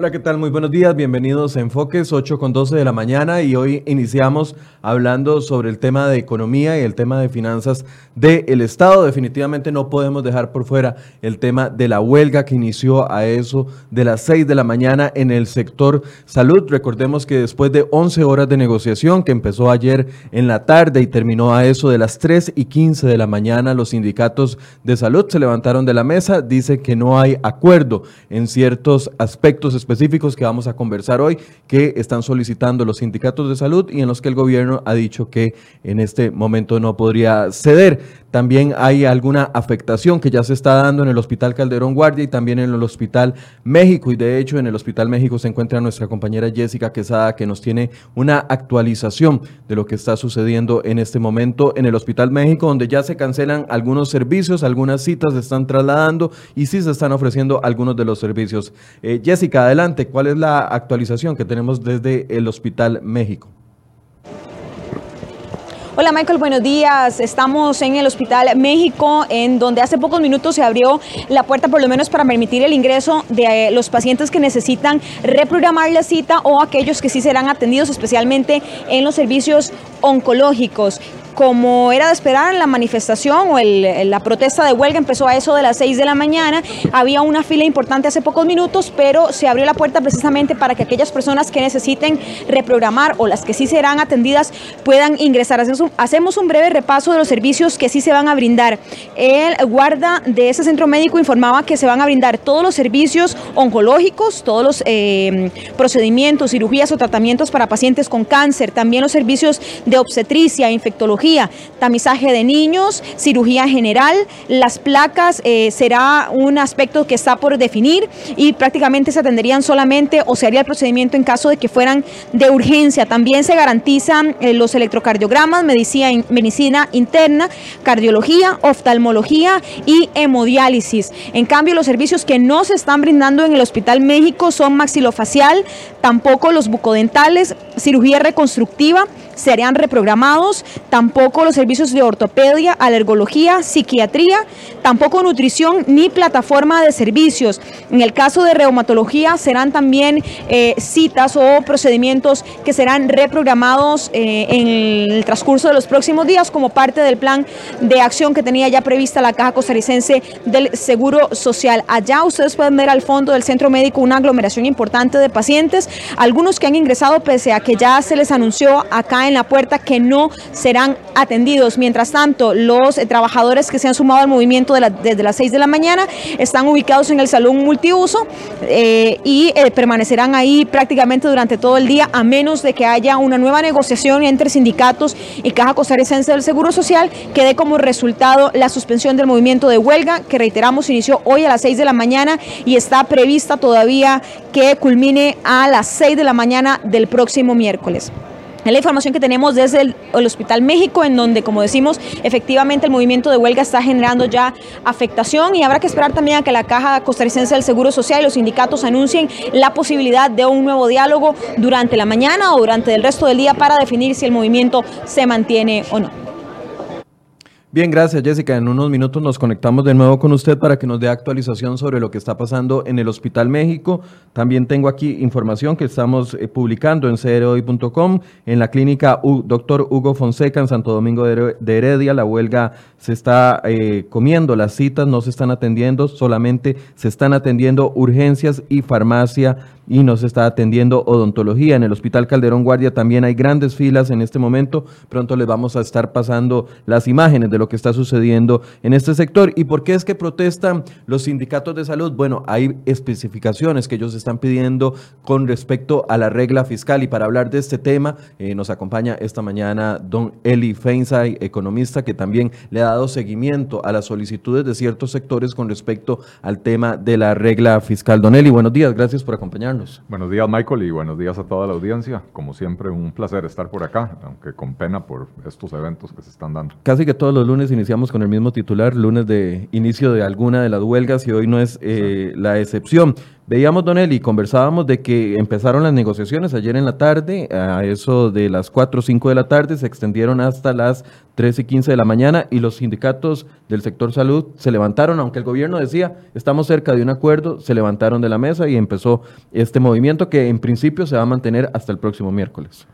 Hola, ¿qué tal? Muy buenos días, bienvenidos a Enfoques 8 con 12 de la mañana y hoy iniciamos hablando sobre el tema de economía y el tema de finanzas del Estado. Definitivamente no podemos dejar por fuera el tema de la huelga que inició a eso de las 6 de la mañana en el sector salud. Recordemos que después de 11 horas de negociación que empezó ayer en la tarde y terminó a eso de las 3 y 15 de la mañana, los sindicatos de salud se levantaron de la mesa, dice que no hay acuerdo en ciertos aspectos específicos que vamos a conversar hoy, que están solicitando los sindicatos de salud y en los que el gobierno ha dicho que en este momento no podría ceder. También hay alguna afectación que ya se está dando en el Hospital Calderón Guardia y también en el Hospital México. Y de hecho, en el Hospital México se encuentra nuestra compañera Jessica Quesada, que nos tiene una actualización de lo que está sucediendo en este momento en el Hospital México, donde ya se cancelan algunos servicios, algunas citas se están trasladando y sí se están ofreciendo algunos de los servicios. Eh, Jessica, adelante, ¿cuál es la actualización que tenemos desde el Hospital México? Hola Michael, buenos días. Estamos en el Hospital México, en donde hace pocos minutos se abrió la puerta por lo menos para permitir el ingreso de eh, los pacientes que necesitan reprogramar la cita o aquellos que sí serán atendidos, especialmente en los servicios oncológicos como era de esperar, la manifestación o la protesta de huelga empezó a eso de las 6 de la mañana. Había una fila importante hace pocos minutos, pero se abrió la puerta precisamente para que aquellas personas que necesiten reprogramar o las que sí serán atendidas puedan ingresar. Hacemos un breve repaso de los servicios que sí se van a brindar. El guarda de ese centro médico informaba que se van a brindar todos los servicios oncológicos, todos los eh, procedimientos, cirugías o tratamientos para pacientes con cáncer, también los servicios de obstetricia, infectología tamizaje de niños, cirugía general, las placas eh, será un aspecto que está por definir y prácticamente se atenderían solamente o se haría el procedimiento en caso de que fueran de urgencia. También se garantizan eh, los electrocardiogramas, medicina, medicina interna, cardiología, oftalmología y hemodiálisis. En cambio, los servicios que no se están brindando en el Hospital México son maxilofacial, tampoco los bucodentales, cirugía reconstructiva, serían reprogramados, tampoco los servicios de ortopedia, alergología, psiquiatría, tampoco nutrición ni plataforma de servicios. En el caso de reumatología serán también eh, citas o procedimientos que serán reprogramados eh, en el transcurso de los próximos días como parte del plan de acción que tenía ya prevista la Caja Costarricense del Seguro Social. Allá ustedes pueden ver al fondo del centro médico una aglomeración importante de pacientes, algunos que han ingresado pese a que ya se les anunció acá en en la puerta que no serán atendidos. Mientras tanto, los eh, trabajadores que se han sumado al movimiento desde las 6 de la mañana están ubicados en el salón multiuso eh, y eh, permanecerán ahí prácticamente durante todo el día, a menos de que haya una nueva negociación entre sindicatos y Caja Costarricense del Seguro Social que dé como resultado la suspensión del movimiento de huelga, que reiteramos inició hoy a las 6 de la mañana y está prevista todavía que culmine a las 6 de la mañana del próximo miércoles. Es la información que tenemos desde el, Hospital México, en donde, como decimos, efectivamente el movimiento de huelga está generando ya afectación y habrá que esperar también a que la Caja Costarricense del Seguro Social y los sindicatos anuncien la posibilidad de un nuevo diálogo durante la mañana o durante el resto del día para definir si el movimiento se mantiene o no. Bien, gracias Jessica. En unos minutos nos conectamos de nuevo con usted para que nos dé actualización sobre lo que está pasando en el Hospital México. También tengo aquí información que estamos eh, publicando en crhoy.com. En la clínica Doctor Hugo Fonseca en Santo Domingo de Heredia, la huelga se está eh, comiendo, las citas no se están atendiendo, solamente se están atendiendo urgencias y farmacia y no se está atendiendo odontología. En el Hospital Calderón Guardia también hay grandes filas en este momento. Pronto les vamos a estar pasando las imágenes de lo que está sucediendo en este sector. ¿Y por qué es que protestan los sindicatos de salud? Bueno, hay especificaciones que ellos están pidiendo con respecto a la regla fiscal. Y para hablar de este tema, eh, nos acompaña esta mañana don Eli Feinsay, economista, que también le ha dado seguimiento a las solicitudes de ciertos sectores con respecto al tema de la regla fiscal. Don Eli, buenos días, gracias por acompañarnos. Buenos días, Michael, y buenos días a toda la audiencia. Como siempre, un placer estar por acá, aunque con pena por estos eventos que se están dando. Casi que todos los lunes iniciamos con el mismo titular, lunes de inicio de alguna de las huelgas y hoy no es eh, la excepción. Veíamos, Don Eli, conversábamos de que empezaron las negociaciones ayer en la tarde, a eso de las 4 o 5 de la tarde, se extendieron hasta las 3 y 15 de la mañana y los sindicatos del sector salud se levantaron, aunque el gobierno decía, estamos cerca de un acuerdo, se levantaron de la mesa y empezó este movimiento que en principio se va a mantener hasta el próximo miércoles.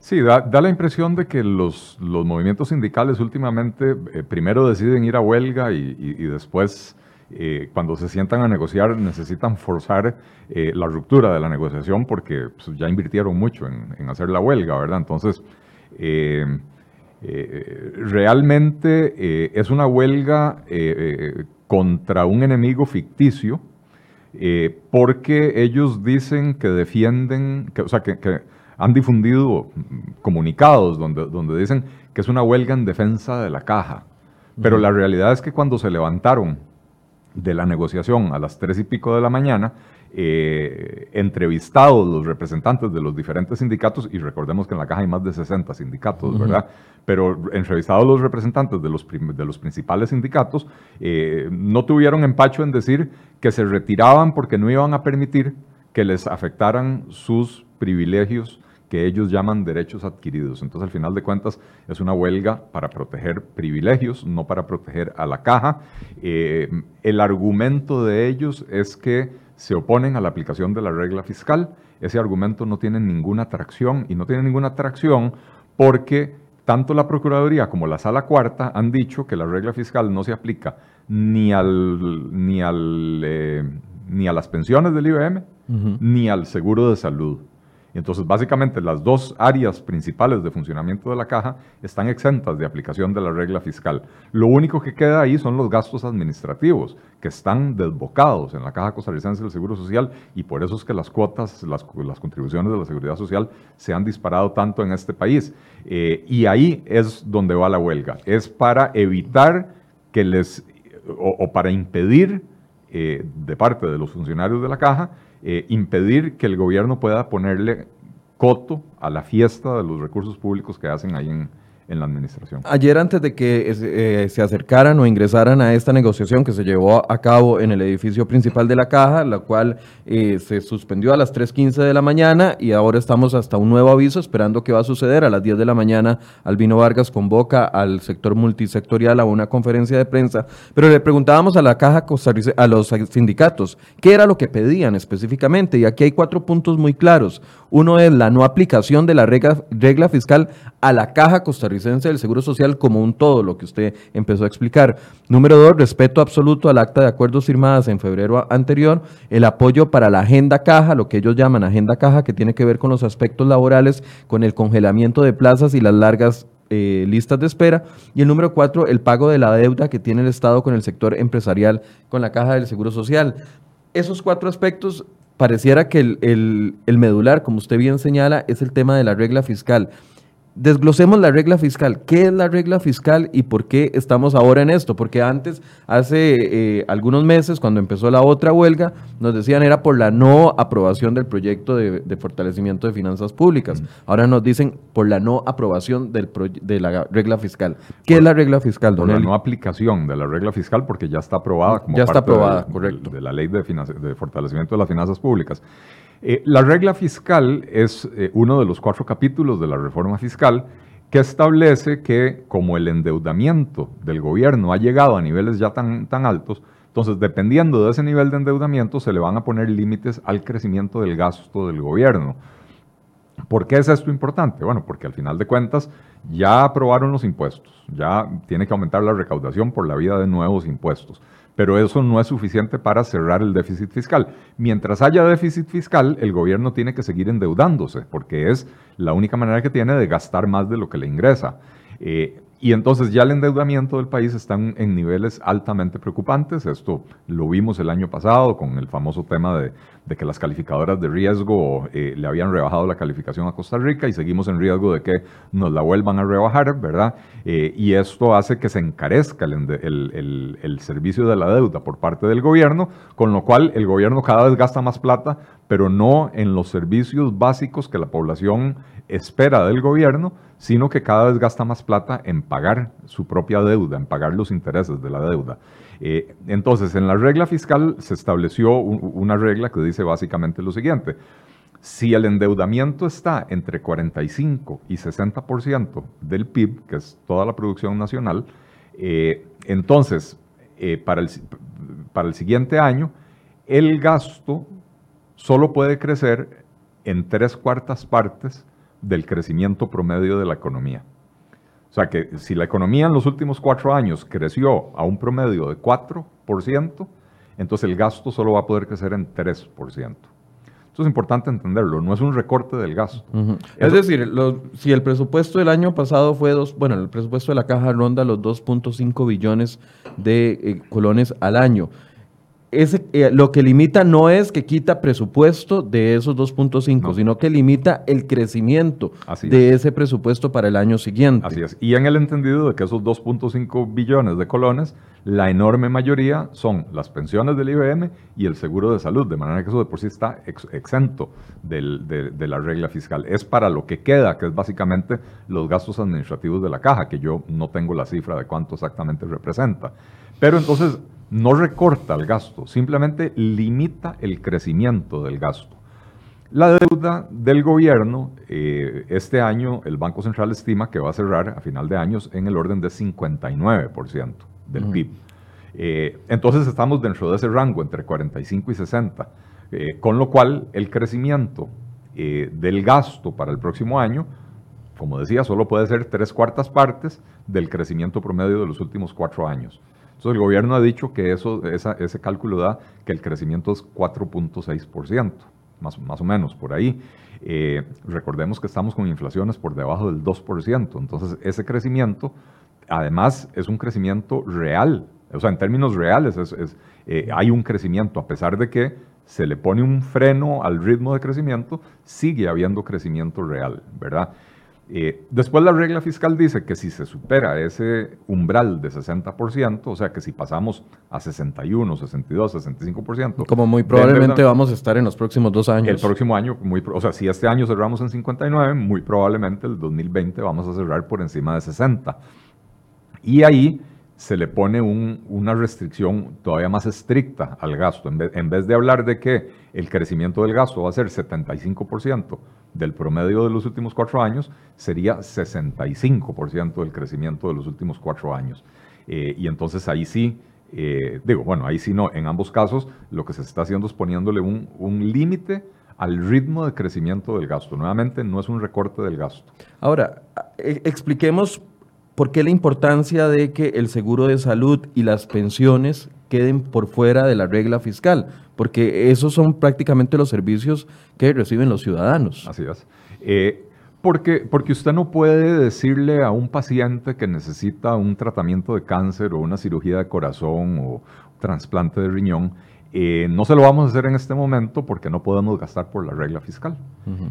Sí, da, la impresión de que los, los movimientos sindicales últimamente eh, primero deciden ir a huelga y, después, eh, cuando se sientan a negociar, necesitan forzar eh, la ruptura de la negociación porque pues, ya invirtieron mucho en, hacer la huelga, ¿verdad? Entonces, realmente es una huelga contra un enemigo ficticio porque ellos dicen que defienden, que, o sea, que han difundido comunicados donde, donde dicen que es una huelga en defensa de la caja. Pero la realidad es que cuando se levantaron de la negociación a las tres y pico de la mañana, eh, entrevistados los representantes de los diferentes sindicatos, y recordemos que en la caja hay más de 60 sindicatos, ¿verdad? Pero entrevistados los representantes de los, de los principales sindicatos, eh, no tuvieron empacho en decir que se retiraban porque no iban a permitir que les afectaran sus privilegios que ellos llaman derechos adquiridos. Entonces, al final de cuentas, es una huelga para proteger privilegios, no para proteger a la caja. Eh, el argumento de ellos es que se oponen a la aplicación de la regla fiscal. Ese argumento no tiene ninguna atracción y no tiene ninguna atracción porque tanto la Procuraduría como la Sala Cuarta han dicho que la regla fiscal no se aplica ni, al, ni, al, eh, ni a las pensiones del IBM ni al seguro de salud. Entonces, básicamente, las dos áreas principales de funcionamiento de la caja están exentas de aplicación de la regla fiscal. Lo único que queda ahí son los gastos administrativos, que están desbocados en la Caja Costarricense del Seguro Social, y por eso es que las cuotas, las, contribuciones de la Seguridad Social se han disparado tanto en este país. Eh, y ahí es donde va la huelga. Es para evitar que les, o, para impedir eh, de parte de los funcionarios de la caja, eh, impedir que el gobierno pueda ponerle coto a la fiesta de los recursos públicos que hacen ahí en, en la administración. Ayer antes de que eh, se acercaran o ingresaran a esta negociación que se llevó a cabo en el edificio principal de la caja, la cual eh, se suspendió a las 3.15 de la mañana y ahora estamos hasta un nuevo aviso esperando qué va a suceder. A las 10 de la mañana Albino Vargas convoca al sector multisectorial a una conferencia de prensa, pero le preguntábamos a la caja a los sindicatos qué era lo que pedían específicamente y aquí hay cuatro puntos muy claros. Uno es la no aplicación de la regla, regla fiscal a la caja costarricense del Seguro Social como un todo, lo que usted empezó a explicar. Número dos, respeto absoluto al acta de acuerdos firmadas en febrero anterior, el apoyo para la agenda caja, lo que ellos llaman agenda caja, que tiene que ver con los aspectos laborales, con el congelamiento de plazas y las largas eh, listas de espera. Y el número cuatro, el pago de la deuda que tiene el Estado con el sector empresarial, con la caja del Seguro Social. Esos cuatro aspectos pareciera que el, el, medular, como usted bien señala, es el tema de la regla fiscal. Desglosemos la regla fiscal. ¿Qué es la regla fiscal y por qué estamos ahora en esto? Porque antes, hace eh, algunos meses, cuando empezó la otra huelga, nos decían era por la no aprobación del proyecto de, fortalecimiento de finanzas públicas. Ahora nos dicen por la no aprobación del de la regla fiscal. ¿Qué es la regla fiscal, don Por la no aplicación de la regla fiscal porque ya está aprobada como ya está aprobada, de, correcto. de la ley de, de fortalecimiento de las finanzas públicas. Eh, la regla fiscal es eh, uno de los cuatro capítulos de la reforma fiscal que establece que como el endeudamiento del gobierno ha llegado a niveles ya tan, tan altos, entonces dependiendo de ese nivel de endeudamiento se le van a poner límites al crecimiento del gasto del gobierno. ¿Por qué es esto importante? Bueno, porque al final de cuentas ya aprobaron los impuestos, ya tiene que aumentar la recaudación por la vía de nuevos impuestos pero eso no es suficiente para cerrar el déficit fiscal. Mientras haya déficit fiscal, el gobierno tiene que seguir endeudándose, porque es la única manera que tiene de gastar más de lo que le ingresa. Eh, y entonces ya el endeudamiento del país está en niveles altamente preocupantes. Esto lo vimos el año pasado con el famoso tema de, que las calificadoras de riesgo eh, le habían rebajado la calificación a Costa Rica y seguimos en riesgo de que nos la vuelvan a rebajar, ¿verdad? Eh, y esto hace que se encarezca el, el servicio de la deuda por parte del gobierno, con lo cual el gobierno cada vez gasta más plata pero no en los servicios básicos que la población espera del gobierno, sino que cada vez gasta más plata en pagar su propia deuda, en pagar los intereses de la deuda. Eh, entonces, en la regla fiscal se estableció una regla que dice básicamente lo siguiente. Si el endeudamiento está entre 45 y 60% del PIB, que es toda la producción nacional, eh, entonces, eh, para, el, para el siguiente año, el gasto solo puede crecer en tres cuartas partes del crecimiento promedio de la economía. O sea que si la economía en los últimos cuatro años creció a un promedio de 4%, entonces el gasto solo va a poder crecer en 3%. Esto es importante entenderlo, no es un recorte del gasto. Es decir, si el presupuesto del año pasado fue dos, bueno, el presupuesto de la caja ronda los 2.5 billones de eh, colones al año ese, eh, lo que limita no es que quita presupuesto de esos 2.5, sino que limita el crecimiento de ese presupuesto para el año siguiente. Así es. Y en el entendido de que esos 2.5 billones de colones, la enorme mayoría son las pensiones del IBM y el seguro de salud, de manera que eso de por sí está exento de, de la regla fiscal. Es para lo que queda, que es básicamente los gastos administrativos de la caja, que yo no tengo la cifra de cuánto exactamente representa. Pero entonces no recorta el gasto, simplemente limita el crecimiento del gasto. La deuda del gobierno, eh, este año el Banco Central estima que va a cerrar a final de años en el orden de 59% del PIB. Eh, entonces estamos dentro de ese rango entre 45 y 60, eh, con lo cual el crecimiento del gasto para el próximo año, como decía, solo puede ser tres cuartas partes del crecimiento promedio de los últimos cuatro años. Entonces el gobierno ha dicho que eso, ese cálculo da que el crecimiento es 4.6%, más, más o menos por ahí. Eh, recordemos que estamos con inflaciones por debajo del 2%, entonces ese crecimiento además es un crecimiento real, o sea, en términos reales eh, hay un crecimiento, a pesar de que se le pone un freno al ritmo de crecimiento, sigue habiendo crecimiento real, ¿verdad? Eh, después la regla fiscal dice que si se supera ese umbral de 60%, o sea que si pasamos a 61, 62, 65%. Como muy probablemente vamos a estar en los próximos dos años. El próximo año, muy, o sea, si este año cerramos en 59, muy probablemente el 2020 vamos a cerrar por encima de 60. Y ahí se le pone una restricción todavía más estricta al gasto. En vez, de hablar de que el crecimiento del gasto va a ser 75% del promedio de los últimos cuatro años, sería 65% del crecimiento de los últimos cuatro años. Eh, y entonces ahí sí, eh, digo, bueno, ahí sí no, en ambos casos lo que se está haciendo es poniéndole un, un límite al ritmo de crecimiento del gasto. Nuevamente, no es un recorte del gasto. Ahora, e, expliquemos ¿Por qué la importancia de que el seguro de salud y las pensiones queden por fuera de la regla fiscal? Porque esos son prácticamente los servicios que reciben los ciudadanos. Así es. Eh, porque, porque usted no puede decirle a un paciente que necesita un tratamiento de cáncer o una cirugía de corazón o trasplante de riñón, eh, no se lo vamos a hacer en este momento porque no podemos gastar por la regla fiscal.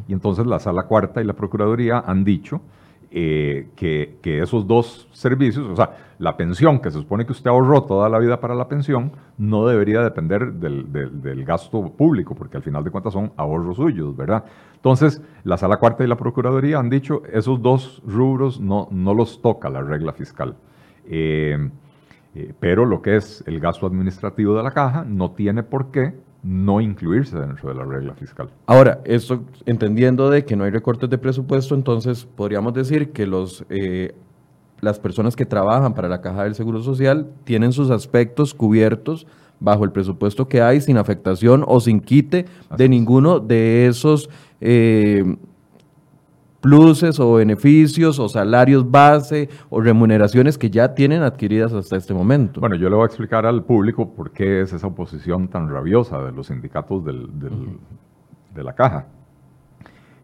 Y entonces la Sala Cuarta y la Procuraduría han dicho eh, que, esos dos servicios, o sea, la pensión, que se supone que usted ahorró toda la vida para la pensión, no debería depender del, gasto público, porque al final de cuentas son ahorros suyos, ¿verdad? Entonces, la Sala Cuarta y la Procuraduría han dicho, esos dos rubros no, no los toca la regla fiscal. Eh, eh, pero lo que es el gasto administrativo de la caja no tiene por qué no incluirse dentro de la regla fiscal. Ahora, esto entendiendo de que no hay recortes de presupuesto, entonces podríamos decir que los, eh, las personas que trabajan para la Caja del Seguro Social tienen sus aspectos cubiertos bajo el presupuesto que hay sin afectación o sin quite de ninguno de esos eh, pluses o beneficios o salarios base o remuneraciones que ya tienen adquiridas hasta este momento. Bueno, yo le voy a explicar al público por qué es esa oposición tan rabiosa de los sindicatos de la caja.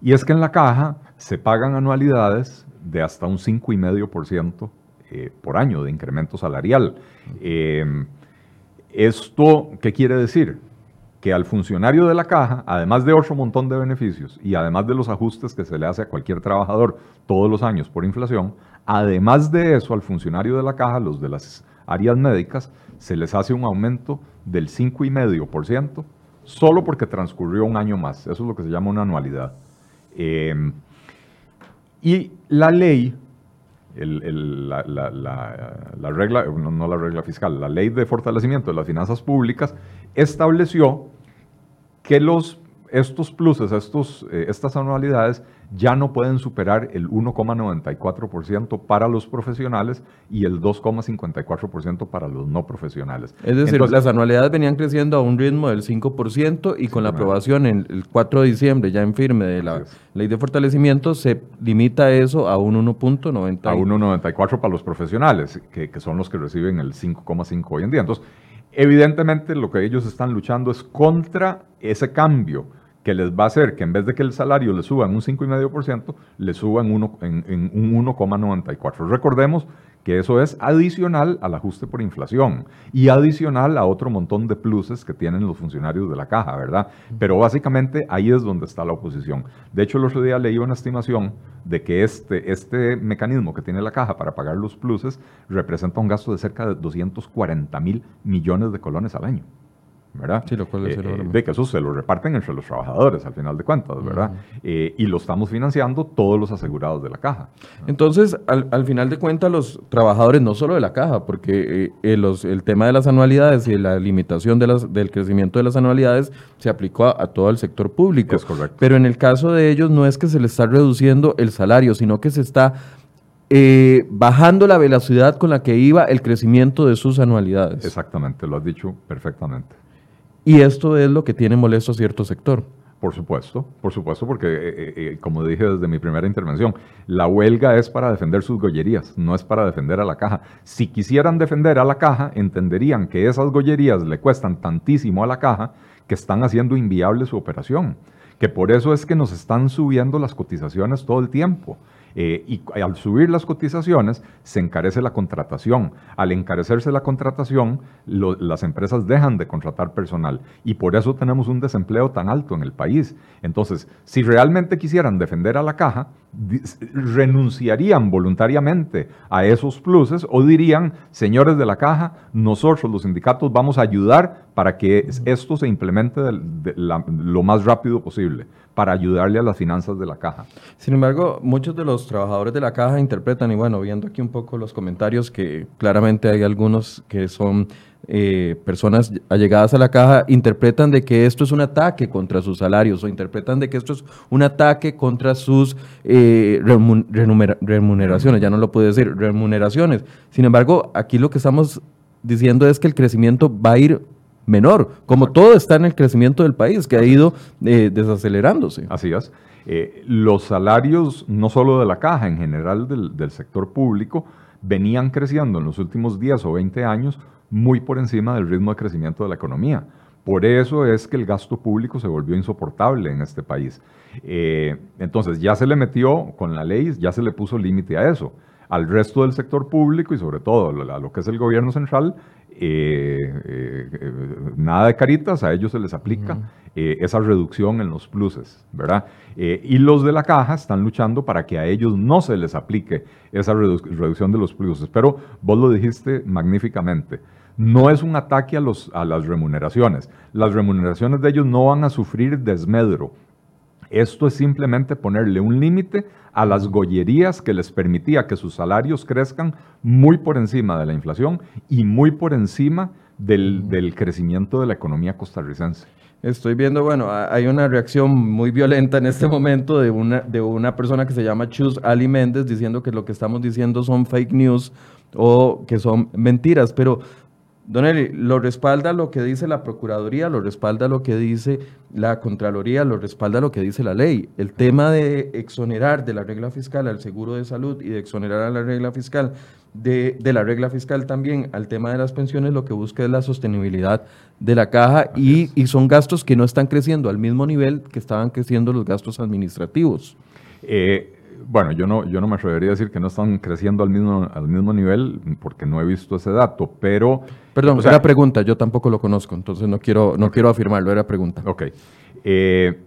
Y es que en la caja se pagan anualidades de hasta un 5,5% eh, por año de incremento salarial. Eh, ¿Esto qué quiere decir? Que al funcionario de la caja, además de otro montón de beneficios y además de los ajustes que se le hace a cualquier trabajador todos los años por inflación, además de eso al funcionario de la caja, los de las áreas médicas, se les hace un aumento del 5,5% solo porque transcurrió un año más. Eso es lo que se llama una anualidad. Em, y la ley, la, la, regla, no, no la regla fiscal, la ley de fortalecimiento de las finanzas públicas estableció que los estos pluses, estos, eh, estas anualidades ya no pueden superar el 1,94% para los profesionales y el 2,54% para los no profesionales. Es decir, las anualidades venían creciendo a un ritmo del 5% y con la aprobación el 4 de diciembre, ya en firme de la ley de fortalecimiento, se limita eso a un 1.90. A 1,94 para los profesionales, que, que son los que reciben el 5,5 hoy en día. Entonces, evidentemente lo que ellos están luchando es contra ese cambio que les va a hacer que en vez de que el salario le suba en un 5,5%, le suba en, uno, en, un 1,94%. Recordemos que eso es adicional al ajuste por inflación y adicional a otro montón de pluses que tienen los funcionarios de la caja, ¿verdad? Pero básicamente ahí es donde está la oposición. De hecho, el otro día leí una estimación de que este, este mecanismo que tiene la caja para pagar los pluses representa un gasto de cerca de 240 mil millones de colones al año. ¿Verdad? Sí, lo cual es eh, De que eso se lo reparten entre los trabajadores al final de cuentas, ¿verdad? Eh, y lo estamos financiando todos los asegurados de la caja. Entonces, al, final de cuentas, los trabajadores, no solo de la caja, porque eh, los, el tema de las anualidades y la limitación de las, del crecimiento de las anualidades se aplicó a, todo el sector público. Es correcto. Pero en el caso de ellos no es que se les está reduciendo el salario, sino que se está bajando la velocidad con la que iba el crecimiento de sus anualidades. Exactamente, lo has dicho perfectamente. Y esto es lo que tiene molesto a cierto sector. Por supuesto, por supuesto, porque eh, eh, eh, como dije desde mi primera intervención, la huelga es para defender sus gollerías, no es para defender a la caja. Si quisieran defender a la caja, entenderían que esas gollerías le cuestan tantísimo a la caja que están haciendo inviable su operación, que por eso es que nos están subiendo las cotizaciones todo el tiempo. Eh, y al subir las cotizaciones se encarece la contratación. Al encarecerse la contratación, las empresas dejan de contratar personal y por eso tenemos un desempleo tan alto en el país. Entonces, si realmente quisieran defender a la caja, renunciarían voluntariamente a esos pluses o dirían, señores de la caja, nosotros los sindicatos vamos a ayudar para que esto se implemente lo más rápido posible, para ayudarle a las finanzas de la caja. Sin embargo, muchos de los trabajadores de la caja interpretan, y bueno, viendo aquí un poco los comentarios, que claramente hay algunos que son eh, personas allegadas a la caja interpretan de que esto es un ataque contra sus salarios o interpretan de que esto es un ataque contra sus eh, remuneraciones, ya no lo puedo decir, remuneraciones. Sin embargo, aquí lo que estamos diciendo es que el crecimiento va a ir menor, como todo está en el crecimiento del país, que ha ido eh, desacelerándose. Así es. los salarios, no solo de la caja, en general del, sector público, venían creciendo en los últimos 10 o 20 años muy por encima del ritmo de crecimiento de la economía. Por eso es que el gasto público se volvió insoportable en este país. Eh, entonces ya se le metió con la ley, ya se le puso límite a eso. Al resto del sector público y sobre todo a lo que es el gobierno central, eh, eh, nada de caritas, a ellos se les aplica esa reducción en los pluses, ¿verdad? y los de la caja están luchando para que a ellos no se les aplique esa reducción de los pluses. Pero vos lo dijiste magníficamente no es un ataque a, los, a las remuneraciones. Las remuneraciones de ellos no van a sufrir desmedro. Esto es simplemente ponerle un límite a las gollerías que les permitía que sus salarios crezcan muy por encima de la inflación y muy por encima del, del crecimiento de la economía costarricense. Estoy viendo, bueno, hay una reacción muy violenta en este momento de una, de una persona que se llama Chus Ali Méndez diciendo que lo que estamos diciendo son fake news o que son mentiras, pero Don Eli, lo respalda lo que dice la Procuraduría, lo respalda lo que dice la Contraloría, lo respalda lo que dice la ley. El tema de exonerar de la regla fiscal al seguro de salud y de exonerar a la regla fiscal de, la regla fiscal también al tema de las pensiones, lo que busca es la sostenibilidad de la caja y, y, son gastos que no están creciendo al mismo nivel que estaban creciendo los gastos administrativos. Eh, bueno, yo no, yo no me atrevería a decir que no están creciendo al mismo, al mismo nivel porque no he visto ese dato, pero... Perdón, era pregunta, yo tampoco lo conozco, entonces no quiero, no quiero afirmarlo, era pregunta. Ok. Eh,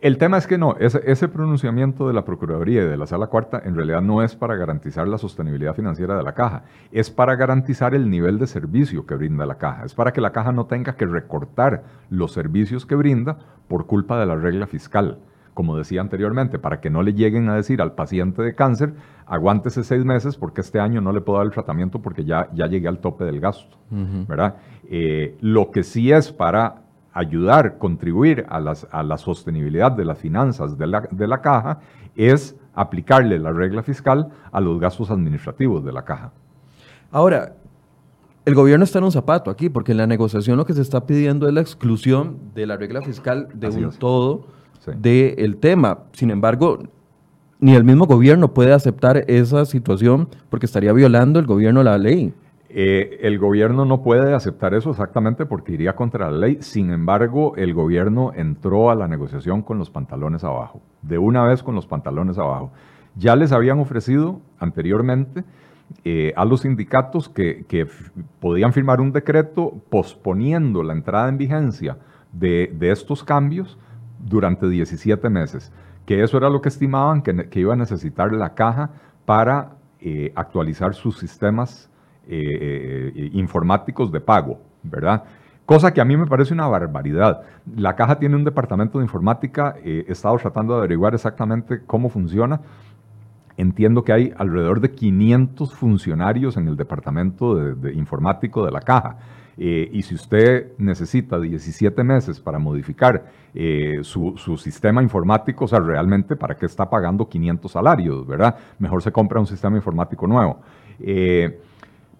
el tema es que no, ese, ese, pronunciamiento de la Procuraduría y de la Sala Cuarta en realidad no es para garantizar la sostenibilidad financiera de la caja, es para garantizar el nivel de servicio que brinda la caja, es para que la caja no tenga que recortar los servicios que brinda por culpa de la regla fiscal. Como decía anteriormente, para que no le lleguen a decir al paciente de cáncer, aguántese seis meses porque este año no le puedo dar el tratamiento porque ya, ya llegué al tope del gasto. ¿verdad? Eh, lo que sí es para ayudar, contribuir a, la sostenibilidad de las finanzas de la, caja es aplicarle la regla fiscal a los gastos administrativos de la caja. Ahora, el gobierno está en un zapato aquí, porque en la negociación lo que se está pidiendo es la exclusión de la regla fiscal de un todo del tema. Sin embargo, ni el mismo gobierno puede aceptar esa situación porque estaría violando el gobierno la ley. Eh, el gobierno no puede aceptar eso exactamente porque iría contra la ley. Sin embargo, el gobierno entró a la negociación con los pantalones abajo, de una vez con los pantalones abajo. Ya les habían ofrecido anteriormente eh, a los sindicatos que, podían firmar un decreto posponiendo la entrada en vigencia de, estos cambios durante 17 meses, que eso era lo que estimaban que, iba a necesitar la caja para eh, actualizar sus sistemas eh, eh, informáticos de pago, ¿verdad? Cosa que a mí me parece una barbaridad. La caja tiene un departamento de informática, eh, he estado tratando de averiguar exactamente cómo funciona. Entiendo que hay alrededor de 500 funcionarios en el departamento de, informático de la caja. Y si usted necesita 17 meses para modificar su, su, sistema informático, o sea, realmente, ¿para qué está pagando 500 salarios, verdad? Mejor se compra un sistema informático nuevo.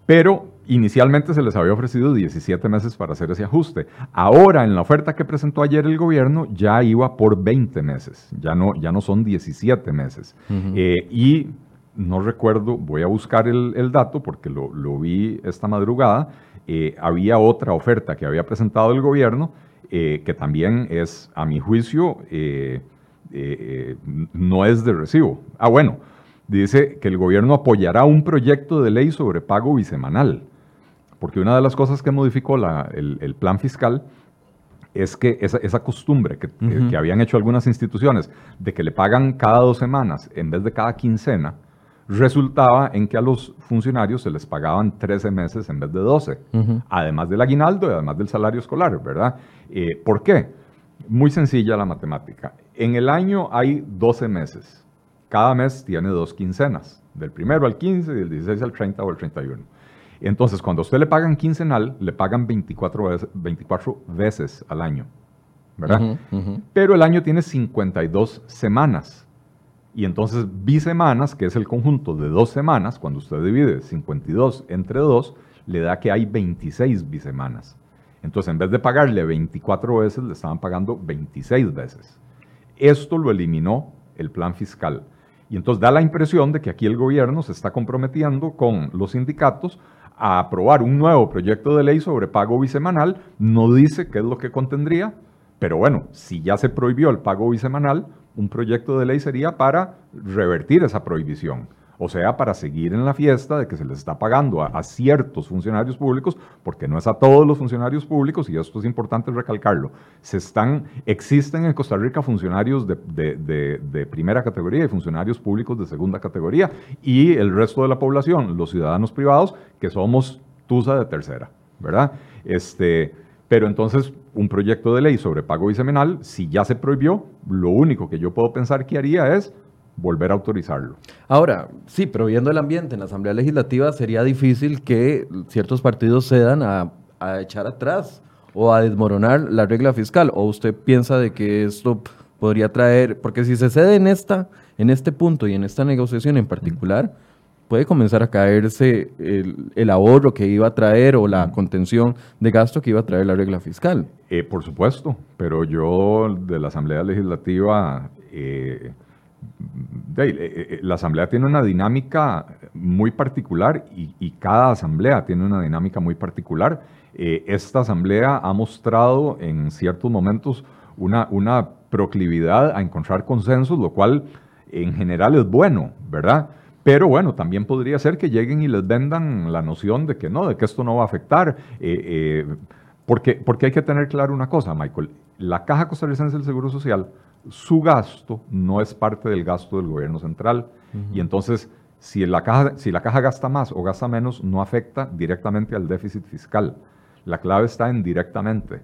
Pero inicialmente se les había ofrecido 17 meses para hacer ese ajuste. Ahora, en la oferta que presentó ayer el gobierno, ya iba por 20 meses, ya no, ya no son 17 meses. Eh, y no recuerdo, voy a buscar el, dato porque lo, vi esta madrugada, eh, había otra oferta que había presentado el gobierno eh, que también es, a mi juicio, no es de recibo. Ah, bueno dice que el gobierno apoyará un proyecto de ley sobre pago bisemanal, porque una de las cosas que modificó el, plan fiscal es que esa, costumbre que, habían hecho algunas instituciones de que le pagan cada dos semanas en vez de cada quincena, resultaba en que a los funcionarios se les pagaban 13 meses en vez de 12, además del aguinaldo y además del salario escolar, ¿verdad? Eh, ¿Por qué? Muy sencilla la matemática. En el año hay 12 meses. Cada mes tiene dos quincenas, del primero al 15 y del 16 al 30 o al 31. Entonces, cuando a usted le pagan quincenal, le pagan 24 veces, 24 veces al año, ¿verdad? Pero el año tiene 52 semanas. Y entonces, bisemanas, que es el conjunto de dos semanas, cuando usted divide 52 entre 2, le da que hay 26 bisemanas. Entonces, en vez de pagarle 24 veces, le estaban pagando 26 veces. Esto lo eliminó el plan fiscal. Y entonces da la impresión de que aquí el gobierno se está comprometiendo con los sindicatos a aprobar un nuevo proyecto de ley sobre pago bisemanal. No dice qué es lo que contendría, pero bueno, si ya se prohibió el pago bisemanal, un proyecto de ley sería para revertir esa prohibición o sea, para seguir en la fiesta de que se les está pagando a, ciertos funcionarios públicos, porque no es a todos los funcionarios públicos, y esto es importante recalcarlo. Se están, existen en Costa Rica funcionarios de, primera categoría y funcionarios públicos de segunda categoría, y el resto de la población, los ciudadanos privados, que somos TUSA de tercera, ¿verdad? Este, pero entonces, un proyecto de ley sobre pago bisemanal, si ya se prohibió, lo único que yo puedo pensar que haría es volver a autorizarlo. Ahora, sí, pero viendo el ambiente en la Asamblea Legislativa sería difícil que ciertos partidos cedan a, a echar atrás o a desmoronar la regla fiscal. ¿O usted piensa de que esto podría traer, porque si se cede en, esta, en este punto y en esta negociación en particular, puede comenzar a caerse el, ahorro que iba a traer o la contención de gasto que iba a traer la regla fiscal? Eh, por supuesto, pero yo de la Asamblea Legislativa... Eh, eh, la asamblea tiene una dinámica muy particular y, cada asamblea tiene una dinámica muy particular. Eh, esta asamblea ha mostrado en ciertos momentos una, una proclividad a encontrar consensos, lo cual en general es bueno, ¿verdad? Pero bueno, también podría ser que lleguen y les vendan la noción de que no, de que esto no va a afectar. porque, porque hay que tener claro una cosa, Michael. La Caja Costarricense del Seguro Social su gasto no es parte del gasto del gobierno central. Y entonces, si la, caja, si la caja gasta más o gasta menos, no afecta directamente al déficit fiscal. La clave está en directamente,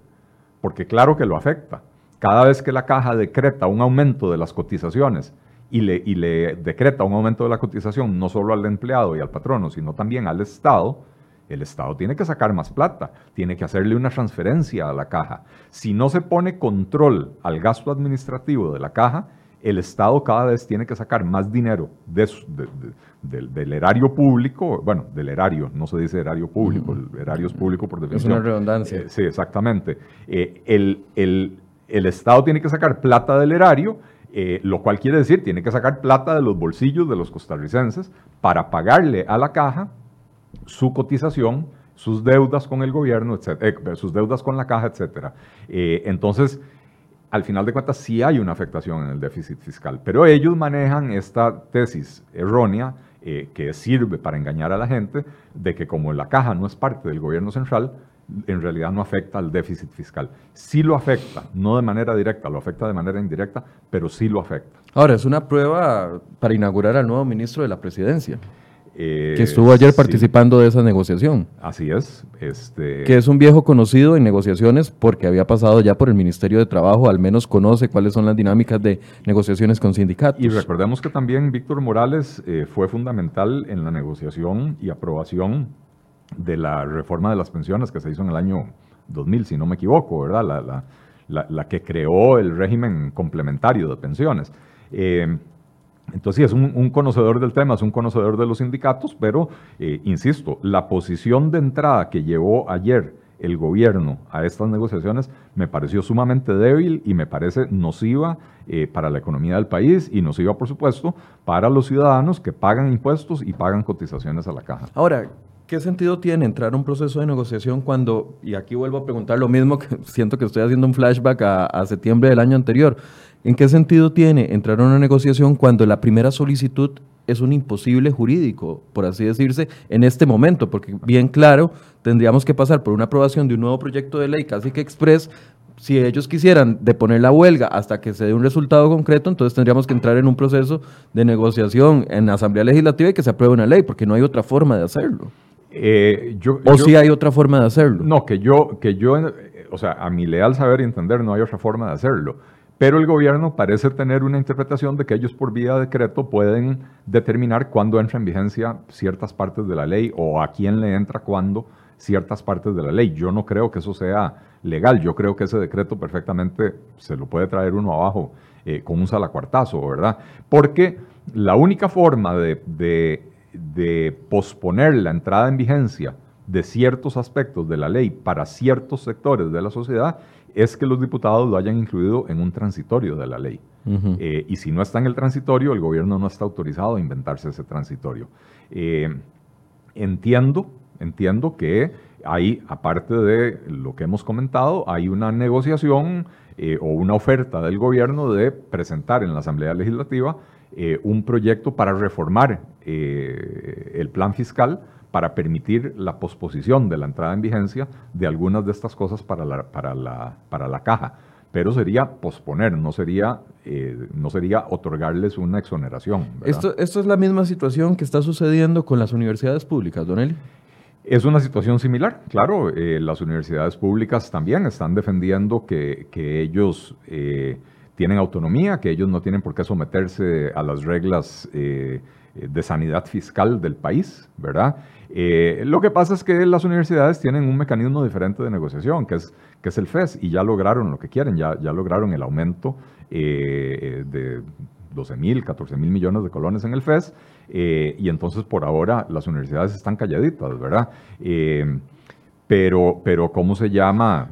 porque claro que lo afecta. Cada vez que la caja decreta un aumento de las cotizaciones y le, y le decreta un aumento de la cotización no solo al empleado y al patrono, sino también al Estado, el Estado tiene que sacar más plata, tiene que hacerle una transferencia a la caja. Si no se pone control al gasto administrativo de la caja, el Estado cada vez tiene que sacar más dinero del erario público, bueno, del erario, no se dice erario público, el erario es público por definición. Es una redundancia. Eh, sí, exactamente. Eh, el, el, Estado tiene que sacar plata del erario, eh, lo cual quiere decir, tiene que sacar plata de los bolsillos de los costarricenses para pagarle a la caja su cotización, sus deudas con el gobierno, eh, sus deudas con la caja, etc. Eh, entonces, al final de cuentas, sí hay una afectación en el déficit fiscal, pero ellos manejan esta tesis errónea que sirve para engañar a la gente de que como la caja no es parte del gobierno central, en realidad no afecta al déficit fiscal. Sí lo afecta, no de manera directa, lo afecta de manera indirecta, pero sí lo afecta. Ahora, es una prueba para inaugurar al nuevo ministro de la presidencia. Eh, que estuvo ayer participando de esa negociación. Así es. Este... Que es un viejo conocido en negociaciones porque había pasado ya por el Ministerio de Trabajo, al menos conoce cuáles son las dinámicas de negociaciones con sindicatos. Y recordemos que también Víctor Morales eh, fue fundamental en la negociación y aprobación de la reforma de las pensiones que se hizo en el año 2000, si no me equivoco, ¿verdad? La, la, la, que creó el régimen complementario de pensiones. Eh, entonces, sí, es un, conocedor del tema, es un conocedor de los sindicatos, pero, eh, insisto, la posición de entrada que llevó ayer el gobierno a estas negociaciones me pareció sumamente débil y me parece nociva eh, para la economía del país y nociva, por supuesto, para los ciudadanos que pagan impuestos y pagan cotizaciones a la caja. Ahora, ¿qué sentido tiene entrar a un proceso de negociación cuando, y aquí vuelvo a preguntar lo mismo, que siento que estoy haciendo un flashback a septiembre del año anterior, ¿En qué sentido tiene entrar a una negociación cuando la primera solicitud es un imposible jurídico, por así decirse, en este momento? Porque bien claro, tendríamos que pasar por una aprobación de un nuevo proyecto de ley casi que express. Si ellos quisieran deponer la huelga hasta que se dé un resultado concreto, entonces tendríamos que entrar en un proceso de negociación en la Asamblea Legislativa y que se apruebe una ley, porque no hay otra forma de hacerlo. Eh, ¿O si hay otra forma de hacerlo? No, que yo, que yo, eh, o sea, a mi leal saber y entender, no hay otra forma de hacerlo pero el gobierno parece tener una interpretación de que ellos por vía de decreto pueden determinar cuándo entra en vigencia ciertas partes de la ley o a quién le entra cuándo ciertas partes de la ley. Yo no creo que eso sea legal, yo creo que ese decreto perfectamente se lo puede traer uno abajo eh, con un salacuartazo, ¿verdad? Porque la única forma de, de posponer la entrada en vigencia de ciertos aspectos de la ley para ciertos sectores de la sociedad es que los diputados lo hayan incluido en un transitorio de la ley. Eh, y si no está en el transitorio, el gobierno no está autorizado a inventarse ese transitorio. Eh, entiendo, entiendo que hay, aparte de lo que hemos comentado, hay una negociación eh, o una oferta del gobierno de presentar en la Asamblea Legislativa un proyecto para reformar el plan fiscal para permitir la posposición de la entrada en vigencia de algunas de estas cosas para la, para la, para la caja. Pero sería posponer, no sería, eh, no sería otorgarles una exoneración. Esto, ¿Esto es la misma situación que está sucediendo con las universidades públicas, Don Eli? Es una situación similar, claro. Eh, las universidades públicas también están defendiendo que, que ellos eh, tienen autonomía, que ellos no tienen por qué someterse a las reglas de sanidad fiscal del país, ¿verdad? Eh, lo que pasa es que las universidades tienen un mecanismo diferente de negociación, que es, que es el FES, y ya lograron lo que quieren, ya, ya lograron el aumento eh, de 12 mil, 14 mil millones de colones en el FES, eh, y entonces por ahora las universidades están calladitas, ¿verdad? Pero, pero, ¿cómo se llama?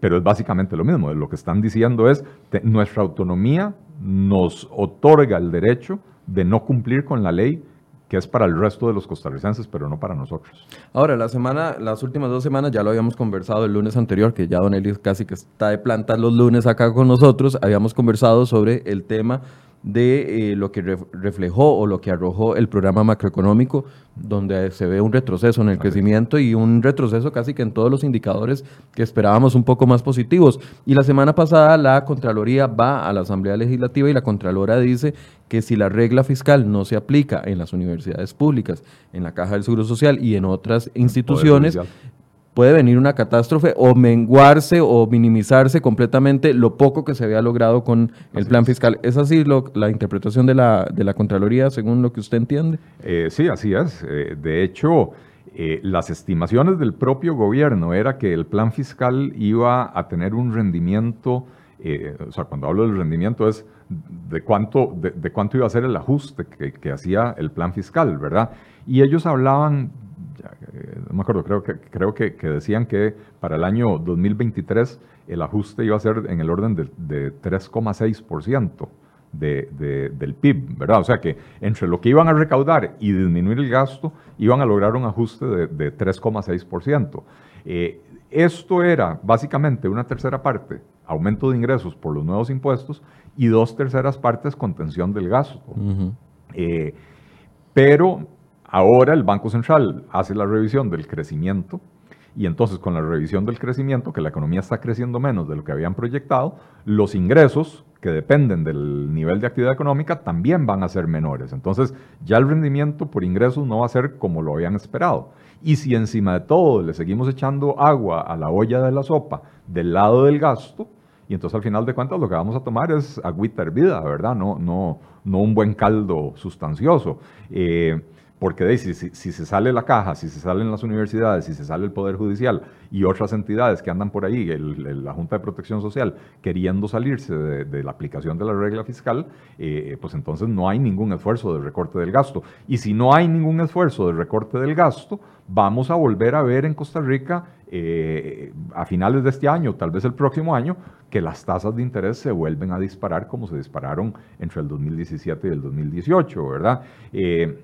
pero es básicamente lo mismo. Lo que están diciendo es, nuestra autonomía nos otorga el derecho de no cumplir con la ley que es para el resto de los costarricenses, pero no para nosotros. Ahora, la semana, las últimas dos semanas ya lo habíamos conversado el lunes anterior, que ya Don Eli casi que está de planta los lunes acá con nosotros, habíamos conversado sobre el tema de eh, lo que reflejó o lo que arrojó el programa macroeconómico, donde se ve un retroceso en el crecimiento y un retroceso casi que en todos los indicadores que esperábamos un poco más positivos. Y la semana pasada la Contraloría va a la Asamblea Legislativa y la Contralora dice que si la regla fiscal no se aplica en las universidades públicas, en la Caja del Seguro Social y en otras instituciones, puede venir una catástrofe o menguarse o minimizarse completamente lo poco que se había logrado con el plan fiscal. ¿Es así la interpretación de la, de la Contraloría según lo que usted entiende? Eh, sí, así es. Eh, de hecho, eh, las estimaciones del propio gobierno era que el plan fiscal iba a tener un rendimiento, o sea, cuando hablo del rendimiento es de cuánto, de, cuánto iba a ser el ajuste que, que hacía el plan fiscal, ¿verdad? Y ellos hablaban eh, no me acuerdo, creo que, creo que, decían que para el año 2023 el ajuste iba a ser en el orden de, 3,6% de, del PIB, ¿verdad? O sea que entre lo que iban a recaudar y disminuir el gasto, iban a lograr un ajuste de, 3,6%. Eh, esto era básicamente una tercera parte, aumento de ingresos por los nuevos impuestos, y dos terceras partes contención del gasto. Eh, pero Ahora el Banco Central hace la revisión del crecimiento y entonces con la revisión del crecimiento, que la economía está creciendo menos de lo que habían proyectado, los ingresos que dependen del nivel de actividad económica también van a ser menores. Entonces ya el rendimiento por ingresos no va a ser como lo habían esperado. Y si encima de todo le seguimos echando agua a la olla de la sopa del lado del gasto, y entonces al final de cuentas lo que vamos a tomar es agüita hervida, ¿verdad? No, no, no un buen caldo sustancioso. Eh, porque si, si, se sale la caja, si se salen las universidades, si se sale el Poder Judicial y otras entidades que andan por ahí, la Junta de Protección Social, queriendo salirse de, la aplicación de la regla fiscal, eh, pues entonces no hay ningún esfuerzo de recorte del gasto. Y si no hay ningún esfuerzo de recorte del gasto, vamos a volver a ver en Costa Rica eh, a finales de este año, tal vez el próximo año, que las tasas de interés se vuelven a disparar como se dispararon entre el 2017 y el 2018, ¿verdad? Eh,